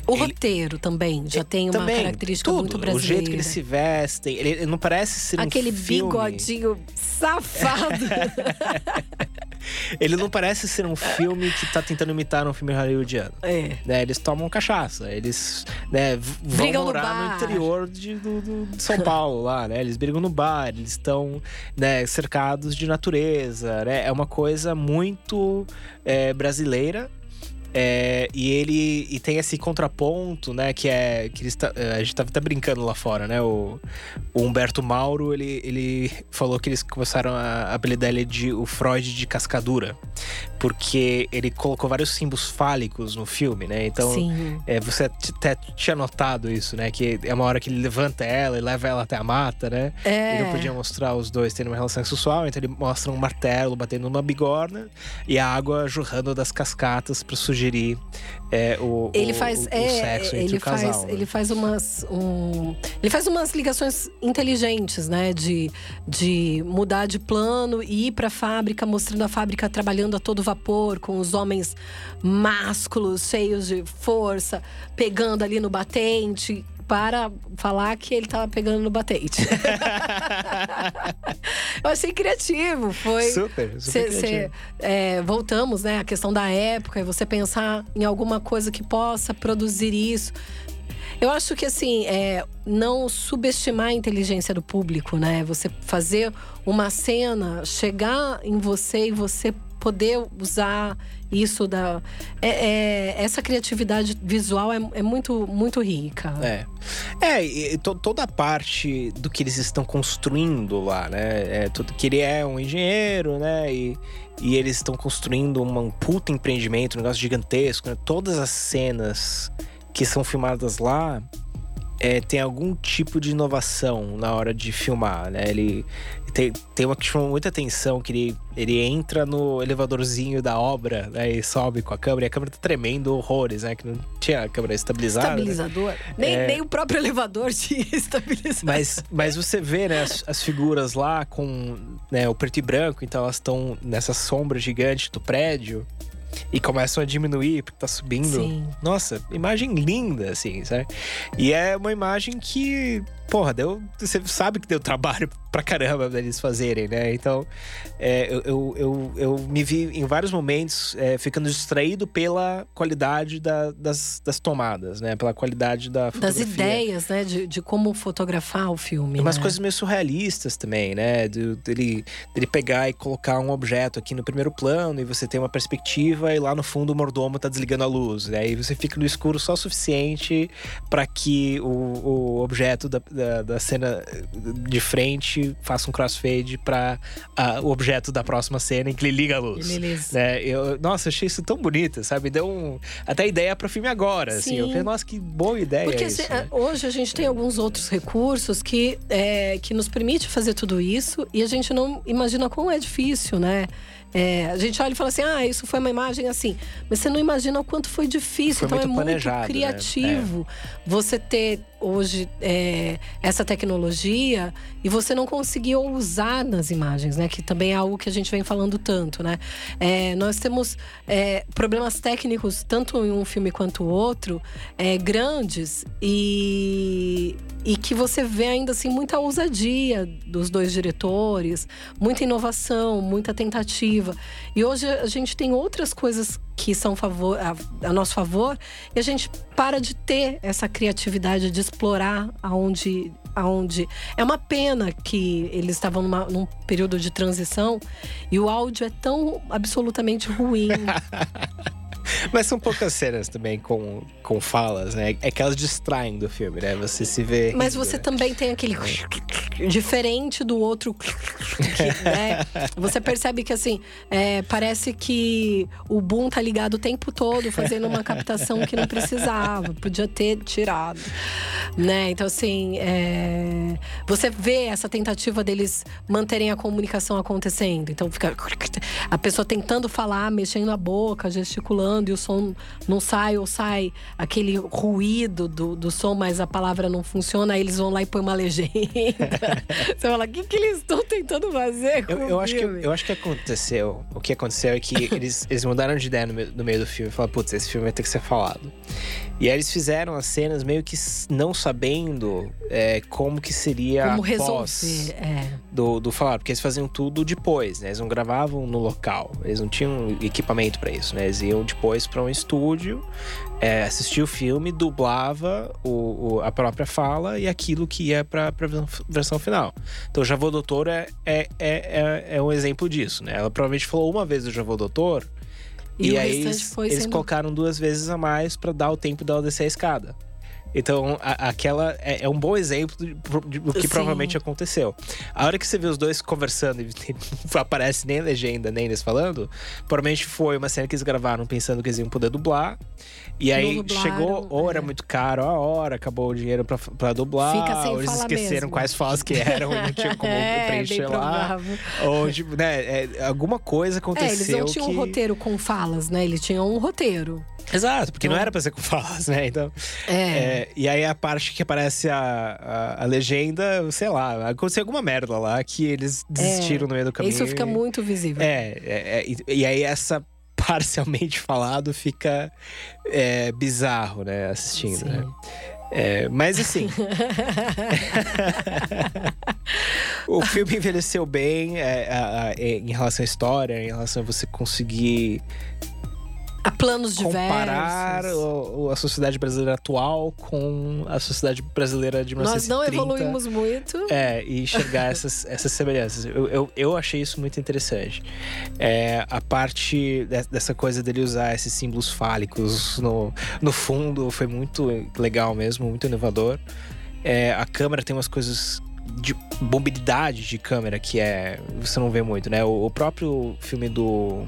O Ele- roteiro também já tem uma Também, característica tudo, muito O brasileira. jeito que eles se vestem, ele, ele não parece ser Aquele um filme. bigodinho safado. [laughs] Ele não parece ser um filme que tá tentando imitar um filme hollywoodiano. é. né, eles tomam cachaça, eles né, vão Brigam no morar no, bar. interior de, do, do- São Paulo lá, né? Eles brigam no bar, eles estão né, cercados de natureza, né? É uma coisa muito é, brasileira. É, e ele e tem esse contraponto, né? Que é que tá- é, a gente tá, tá brincando lá fora, né? O, o Humberto Mauro ele, ele falou que eles começaram a apelidar ele de o Freud de cascadura, porque ele colocou vários símbolos fálicos no filme, né? Então é, você até tinha notado isso, né? Que é uma hora que ele levanta ela e leva ela até a mata, né? É. Ele não podia mostrar os dois tendo uma relação sexual, então ele mostra um martelo batendo numa bigorna e a água jorrando das cascatas pra sugerir é, o, Ele faz, o, é, o sexo entre ele o casal. faz, né? ele faz umas, um, ele faz umas ligações inteligentes, né? De, de mudar de plano e ir para a fábrica, mostrando a fábrica trabalhando a todo vapor, com os homens másculos, cheios de força, pegando ali no batente. Para falar que ele tava pegando no batente. [laughs] Eu achei criativo. Foi. Super, super Cê- cê- criativo. é, voltamos, né? A questão da época e você pensar em alguma coisa que possa produzir isso. Eu acho que assim, é, não subestimar a inteligência do público, né? Você fazer uma cena, chegar em você e você poder usar isso da. é- é- essa criatividade visual é, é muito, muito rica. É. É, to- toda a parte do que eles estão construindo lá, né? É, tudo que ele é um engenheiro, né? E, e eles estão construindo uma- um puta empreendimento, um negócio gigantesco, né? Todas as cenas que são filmadas lá é, tem algum tipo de inovação na hora de filmar, né? Ele tem, tem uma que chama muita atenção, que ele, ele entra no elevadorzinho da obra, né? E sobe com a câmera, e a câmera tá tremendo horrores, né? Que não tinha a câmera estabilizada. né? Estabilizador. Nem, É. nem o próprio elevador [laughs] tinha estabilizador. Mas, mas você vê, né, as, as figuras lá com né, o preto e branco, então elas estão nessa sombra gigante do prédio. E começam a diminuir porque tá subindo. Sim. Nossa, imagem linda, assim, sabe? E é uma imagem que, porra, deu. Você sabe que deu trabalho [laughs] pra caramba deles fazerem, né? Então, é, eu, eu, eu, eu me vi em vários momentos é, ficando distraído pela qualidade da- das, das tomadas, né? Pela qualidade da Das fotografia. ideias, né? De, de como fotografar o filme. Tem umas né? coisas meio surrealistas também, né? Dele, dele pegar e colocar um objeto aqui no primeiro plano e você tem uma perspectiva e lá no fundo o mordomo tá desligando a luz. Né? E você fica no escuro só o suficiente para que o, o objeto da, da, da cena de frente faça um crossfade para o objeto da próxima cena em que ele liga a luz. Né? Eu, nossa, achei isso tão bonito, sabe? Deu um, até ideia pro filme agora, assim. Eu Sim. falei, nossa, que boa ideia Porque isso, assim, né? hoje a gente tem alguns outros recursos que, é, que nos permite fazer tudo isso e a gente não imagina como é difícil, né? É, a gente olha e fala assim, ah, isso foi uma imagem assim. Mas você não imagina o quanto foi difícil. Foi então é muito né? criativo você ter hoje é, essa tecnologia e você não conseguir usar nas imagens, né? Que também é algo que a gente vem falando tanto, né? É, nós temos é, problemas técnicos, tanto em um filme quanto outro, é, grandes e, e que você vê ainda assim muita ousadia dos dois diretores, muita inovação, muita tentativa. E hoje a gente tem outras coisas que são favor, a, a nosso favor e a gente para de ter essa criatividade de explorar aonde aonde. É uma pena que eles estavam numa- num período de transição e o áudio é tão absolutamente ruim [laughs] [laughs] Mas são poucas cenas também com, com falas, né? É que elas distraem do filme, né? Você se vê. Mas rindo, você né? também tem aquele diferente do outro, né? Você percebe que assim é, parece que o boom tá ligado o tempo todo fazendo uma captação que não precisava, podia ter tirado, né? Então assim é, você vê essa tentativa deles manterem a comunicação acontecendo. Então fica a pessoa tentando falar, mexendo a boca, gesticulando e o som não sai ou sai aquele ruído do, do som, mas a palavra não funciona. Aí eles vão lá e põem uma legenda. [laughs] Você fala, o que, que eles estão tentando fazer Eu, eu acho que, filme?" eu acho que aconteceu. O que aconteceu é que eles, eles mudaram de ideia no meio, no meio do filme. Falaram, putz, esse filme vai ter que ser falado. E aí eles fizeram as cenas meio que não sabendo é, como que seria Como a resolver. pós É. do, do falar, porque eles faziam tudo depois, né? Eles não gravavam no local, eles não tinham equipamento pra isso, né? Eles iam depois pra um estúdio, é, assistia o filme, dublava o, o- a própria fala e aquilo que ia pra, pra versão final. Então, o Javô Doutor é, é, é, é, é um exemplo disso, né? Ela provavelmente falou uma vez o Javô Doutor. E E, aí eles, eles colocaram duas vezes a mais pra dar o tempo dela descer a escada. Então, a- aquela é, é um bom exemplo do que Sim. provavelmente aconteceu. A hora que você vê os dois conversando e não [laughs] aparece nem legenda, nem eles falando, provavelmente foi uma cena que eles gravaram pensando que eles iam poder dublar. E aí dublaram, chegou, ou era é. muito caro a hora, acabou o dinheiro pra, pra dublar, Fica sem ou eles esqueceram mesmo. quais falas que eram e não tinha [laughs] como É, preencher lá. Ou, tipo, né, é, alguma coisa É, aconteceu eles não tinham que... um roteiro com falas, né? Eles tinham um roteiro. Exato, porque não era pra ser com falas, né? Então. É. é, e aí a parte que aparece a, a, a legenda, sei lá, aconteceu alguma merda lá que eles desistiram no meio do caminho. É, Isso fica e- muito visível. É, é, é, e, e aí essa [laughs] parcialmente falado fica é, bizarro, né? Assistindo, né? É, mas assim. [laughs] o filme envelheceu bem é, em relação à história, em relação a você conseguir planos comparar diversos. o- a sociedade brasileira atual com a sociedade brasileira de Nós não 1930. evoluímos muito. É, e enxergar essas, [laughs] essas semelhanças. Eu, eu, eu achei isso muito interessante. É, a parte de- dessa coisa dele usar esses símbolos fálicos no, no fundo foi muito legal mesmo, muito inovador. É, a câmera tem umas coisas de mobilidade de câmera que é você não vê muito, né? O, o próprio filme do,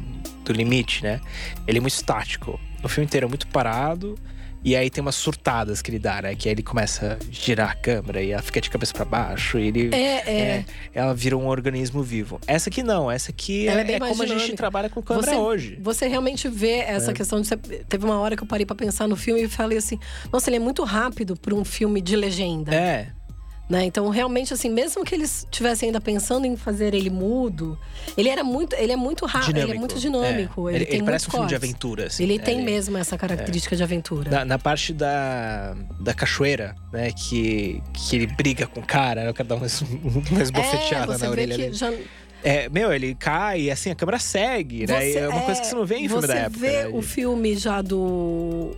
do Limite, né? Ele é muito estático. O filme inteiro é muito parado. E aí tem umas surtadas que ele dá, né? Que aí ele começa a girar a câmera e ela fica de cabeça pra baixo. E ele. É, é. ela vira um organismo vivo. Essa aqui não, essa aqui Ela é, é é como a gente dinâmica. trabalha com câmera Você- hoje. Você realmente vê essa É. questão de. você- Teve uma hora que eu parei pra pensar no filme e falei assim: nossa, ele é muito rápido pra um filme de legenda. É. Né? Então, realmente, assim, mesmo que eles estivessem ainda pensando em fazer ele mudo, ele era muito, ele é muito rápido, ele é muito dinâmico. É. Ele, Ele- tem ele parece um filme de aventura, assim. Ele É, tem ele- mesmo essa característica de aventura. Na, na parte da, da cachoeira, né? Que, que ele briga com o cara, né, o cara dá umas, umas é, bofeteadas você na orelha dele. já, É, meu, ele cai e assim, a câmera segue, né? Você- é uma coisa que você não vê em filme você da época. vê né? o filme já do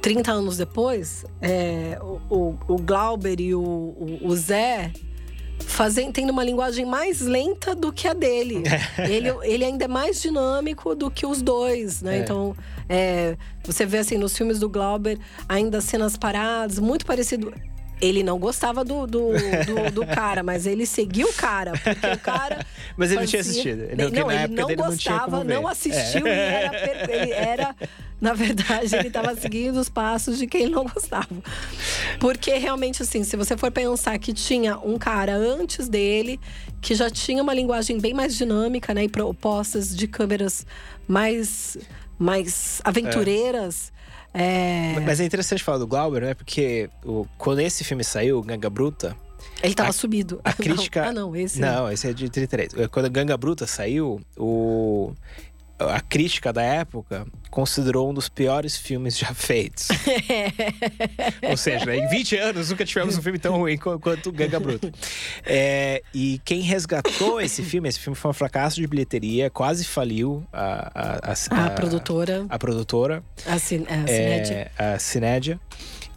30 anos depois, é, o, o, Glauber e o, o, o Zé fazem, tendo uma linguagem mais lenta do que a dele. [laughs] ele, ele ainda é mais dinâmico do que os dois, né? É. Então, é, você vê assim, nos filmes do Glauber, ainda cenas paradas, muito parecido. Ele não gostava do, do, do, do [laughs] cara, mas ele seguiu o cara, porque o cara. [laughs] Mas ele não tinha assistido. Ele- não, ele não não gostava, ver. não assistiu É. e era, per- ele era. Na verdade, ele estava seguindo os passos de quem ele não gostava. Porque realmente, assim, se você for pensar que tinha um cara antes dele, que já tinha uma linguagem bem mais dinâmica, né? E propostas de câmeras mais, mais aventureiras. é, Mas é interessante falar do Glauber, né? Porque o- quando esse filme saiu, Ganga Bruta, ele estava a- subido. a crítica. [laughs] Não, ah, não, esse. Não, esse é de 33. Quando Ganga Bruta saiu, o. A crítica da época considerou um dos piores filmes já feitos. [laughs] Ou seja, em 20 anos nunca tivemos um filme tão ruim qu- quanto Ganga Bruta. É, e quem resgatou esse filme, esse filme foi um fracasso de bilheteria, quase faliu a, a, a, A produtora, a produtora. a, Cin a Cinédia. é, a Cinédia.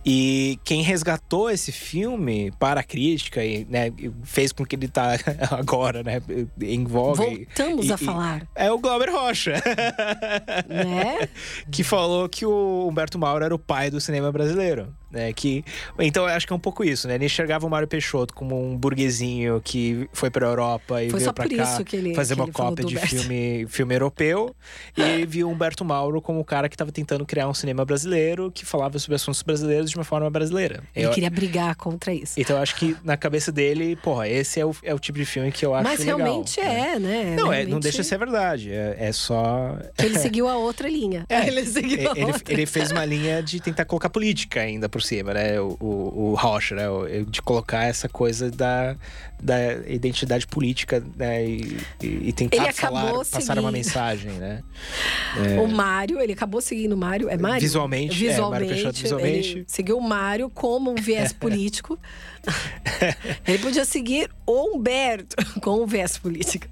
E quem resgatou esse filme para a crítica e né, fez com que ele tá [laughs] agora, né, em voga. Voltamos e- a e- falar, É o Glauber Rocha, né? [laughs] que falou que o Humberto Mauro era o pai do cinema brasileiro. Né, que, então, eu acho que é um pouco isso, né? Ele enxergava o Mário Peixoto como um burguesinho que foi pra Europa e Foi veio pra cá isso que ele- fazer uma cópia de filme, filme europeu. e viu Humberto Mauro como o cara que estava tentando criar um cinema brasileiro que falava sobre assuntos brasileiros de uma forma brasileira. Ele Eu- queria brigar contra isso. então eu acho que na cabeça dele, porra, esse é o, é o tipo de filme que eu acho Mas legal. realmente é, né? Não, é, Realmente não deixa de ser verdade. É, é só. que Ele seguiu a outra linha. É, [laughs] ele seguiu ele, outra. ele fez uma linha de tentar colocar política ainda por cima, né? O, o, o Rocha, né? De colocar essa coisa da, da identidade política, né? E, e- e tentar falar, passar uma seguindo. mensagem, né? [laughs] O Mário, ele acabou seguindo o Mário. É Mário? Visualmente, é, Mário visualmente, Peixoto visualmente. Seguiu o Mário como um viés [laughs] político. [laughs] ele podia seguir o Humberto [laughs] com um viés político.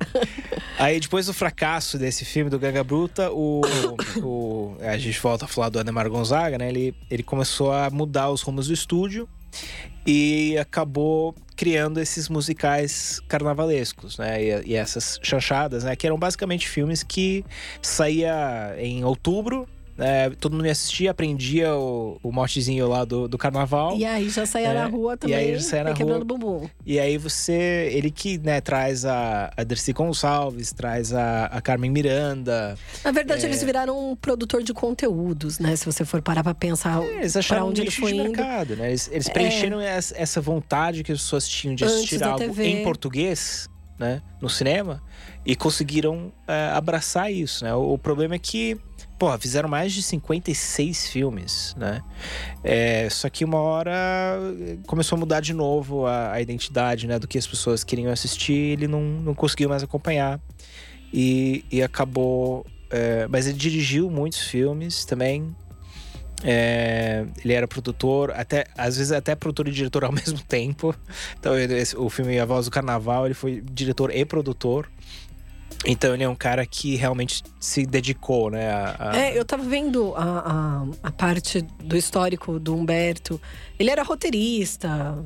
Aí depois do fracasso desse filme do Gaga Bruta, o, [coughs] o- a gente volta a falar do Ademar Gonzaga, né? Ele, ele começou a mudar os rumos do estúdio e acabou criando esses musicais carnavalescos, né? E, e essas chanchadas, né? Que eram basicamente filmes que saía em outubro. Né? todo mundo ia assistir, aprendia o, o motezinho lá do, do carnaval. E aí já saía É, na rua e também. aí já saía na quebrando rua. bumbum. E aí você. Ele que né, traz a, a Dercy Gonçalves, traz a, a Carmen Miranda. Na verdade, É. eles viraram um produtor de conteúdos, né? Se você for parar pra pensar É, Eles pra acharam um onde ele nicho foi de indo. mercado, né? Eles, eles preencheram essa, vontade que as pessoas tinham de Antes assistir algo TV. em português, né? No cinema. E conseguiram é, abraçar isso, né? O, o problema é que, porra, fizeram mais de 56 filmes, né? É, só que uma hora eh, começou a mudar de novo a, a identidade, né? Do que as pessoas queriam assistir. Ele não, não conseguiu mais acompanhar. E, e acabou... é, mas ele dirigiu muitos filmes também. É, ele era produtor, até às vezes até produtor e diretor ao [laughs] mesmo tempo. Então, esse- o filme A Voz do Carnaval, ele foi diretor e produtor. Então, ele é um cara que realmente se dedicou, né? A, a- É, eu tava vendo a, a, a parte do histórico do Humberto. Ele era roteirista,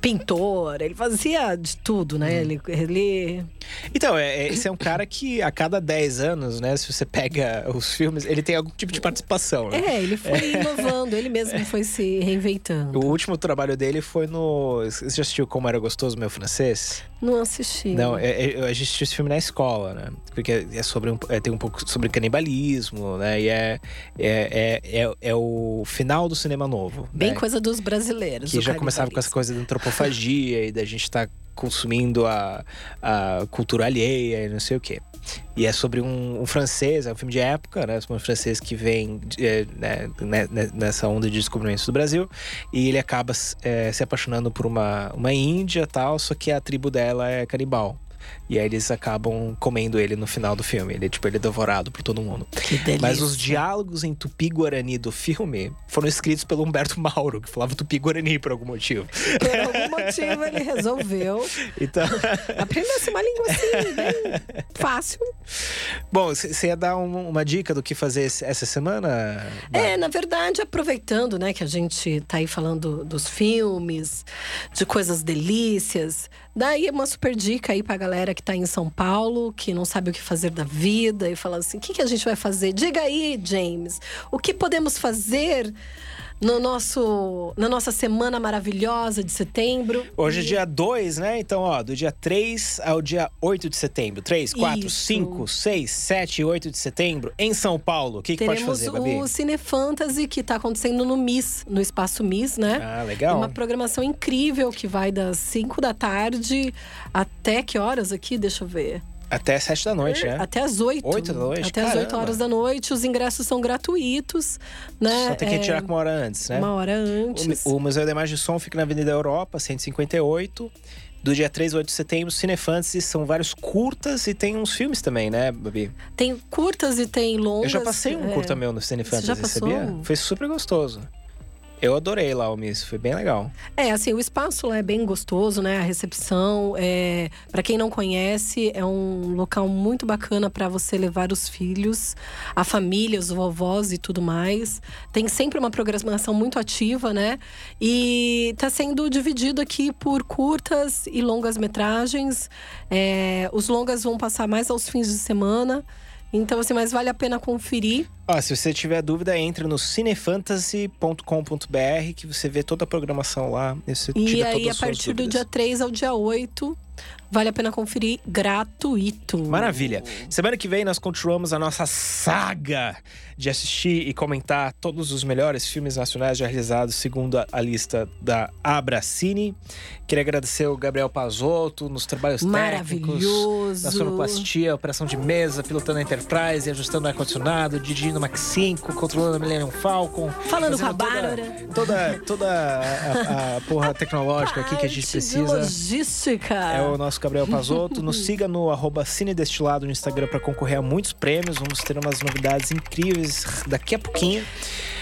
pintor, ele fazia de tudo, né? Ele, ele Então, é, é- esse é um cara que a cada 10 anos, né? Se você pega os filmes, ele tem algum tipo de participação, né? É, ele foi inovando, ele mesmo foi se reinventando. O último trabalho dele foi no. Você já assistiu Como Era Gostoso Meu Francês? Não assisti. Não, é, é, a gente assistiu esse filme na escola, né? Porque é sobre um, é, tem um pouco sobre canibalismo, né? E é, é, é, é, é o final do cinema novo. Bem né? coisa dos brasileiros. Que já começava com essa coisa da antropofagia e da gente estar consumindo a, a cultura alheia e não sei o quê. E é sobre um, um francês, é um filme de época, né? Um francês que vem é, né, né, nessa onda de descobrimentos do Brasil. E ele acaba é, se apaixonando por uma, uma índia tal, só que a tribo dela é canibal. E aí eles acabam comendo ele no final do filme. Ele, tipo, ele é devorado por todo mundo. Que delícia. Mas os diálogos em tupi-guarani do filme foram escritos pelo Humberto Mauro, que falava tupi-guarani por algum motivo. Por algum motivo ele resolveu. [laughs] Então... [laughs] Aprendesse uma língua assim, bem fácil. Bom, você ia dar um, uma dica do que fazer essa semana? É, na verdade, aproveitando, né, que a gente tá aí falando dos filmes, de coisas delícias, daí uma super dica aí pra galera que está em São Paulo, que não sabe o que fazer da vida e fala assim: o que, que a gente vai fazer? Diga aí, James, o que podemos fazer? No nosso, na nossa semana maravilhosa de setembro. Hoje é dia 2, né? Então, ó, do dia 3 ao dia 8 de setembro. 3, 4, Isso. 5, 6, 7 e 8 de setembro, em São Paulo. O que, que pode fazer, Babi? Teremos o Cine Fantasy, que está acontecendo no MIS, no Espaço MIS, né? Ah, legal. É uma programação incrível que vai das 5 da tarde até que horas aqui? Deixa eu ver. Até 7 da noite, né? Até as 8. 8 da noite? Até as 8 Caramba. horas da noite. Os ingressos são gratuitos, né? Só tem que É, retirar com uma hora antes, né? Uma hora antes. O, o Museu da Imagem de Som fica na Avenida Europa, 158. Do dia 3 ao 8 de setembro, Cinefantasy, são vários curtas e tem uns filmes também, né, Babi? Tem curtas e tem longas. Eu já passei um é. curta meu no Cinefantasy, sabia? Foi super gostoso. Eu adorei lá o Miss, foi bem legal. É, assim, o espaço lá é bem gostoso, né? A recepção, é, para quem não conhece, é um local muito bacana para você levar os filhos, a família, os vovós e tudo mais. Tem sempre uma programação muito ativa, né? E tá sendo dividido aqui por curtas e longas metragens. É, os longas vão passar mais aos fins de semana. Então, assim, mas vale a pena conferir. Ó, se você tiver dúvida, entre no cinefantasy.com.br que você vê toda a programação lá. E, E aí, a partir do dia 3 ao dia 8, vale a pena conferir gratuito. Maravilha. Semana que vem nós continuamos a nossa saga de assistir e comentar todos os melhores filmes nacionais já realizados segundo a, a lista da Abracine. Queria agradecer o Gabriel Pazotto nos trabalhos técnicos, na sonoplastia, operação de mesa, pilotando a Enterprise, ajustando o ar-condicionado, dirigindo o Max 5, controlando a Millennium Falcon. Falando com a fazendo toda- Bárbara. Toda, toda a, a porra [laughs] tecnológica aqui que a gente precisa. logística. É o nosso Gabriel Pazotto. Nos siga no arroba Cine Destilado no Instagram para concorrer a muitos prêmios. Vamos ter umas novidades incríveis daqui a pouquinho.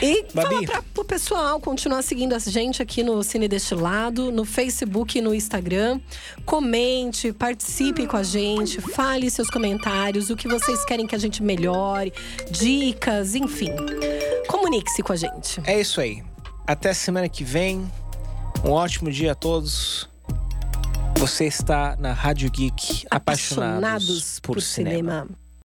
E Babi. falar pra, pro pessoal continuar seguindo a gente aqui no Cine Destilado, no Facebook e no Instagram. Comente, participe com a gente, fale seus comentários, o que vocês querem que a gente melhore, dicas, enfim. Comunique-se com a gente. É isso aí. Até semana que vem. Um ótimo dia a todos. Você está na Rádio Geek, apaixonados, por, cinema. cinema.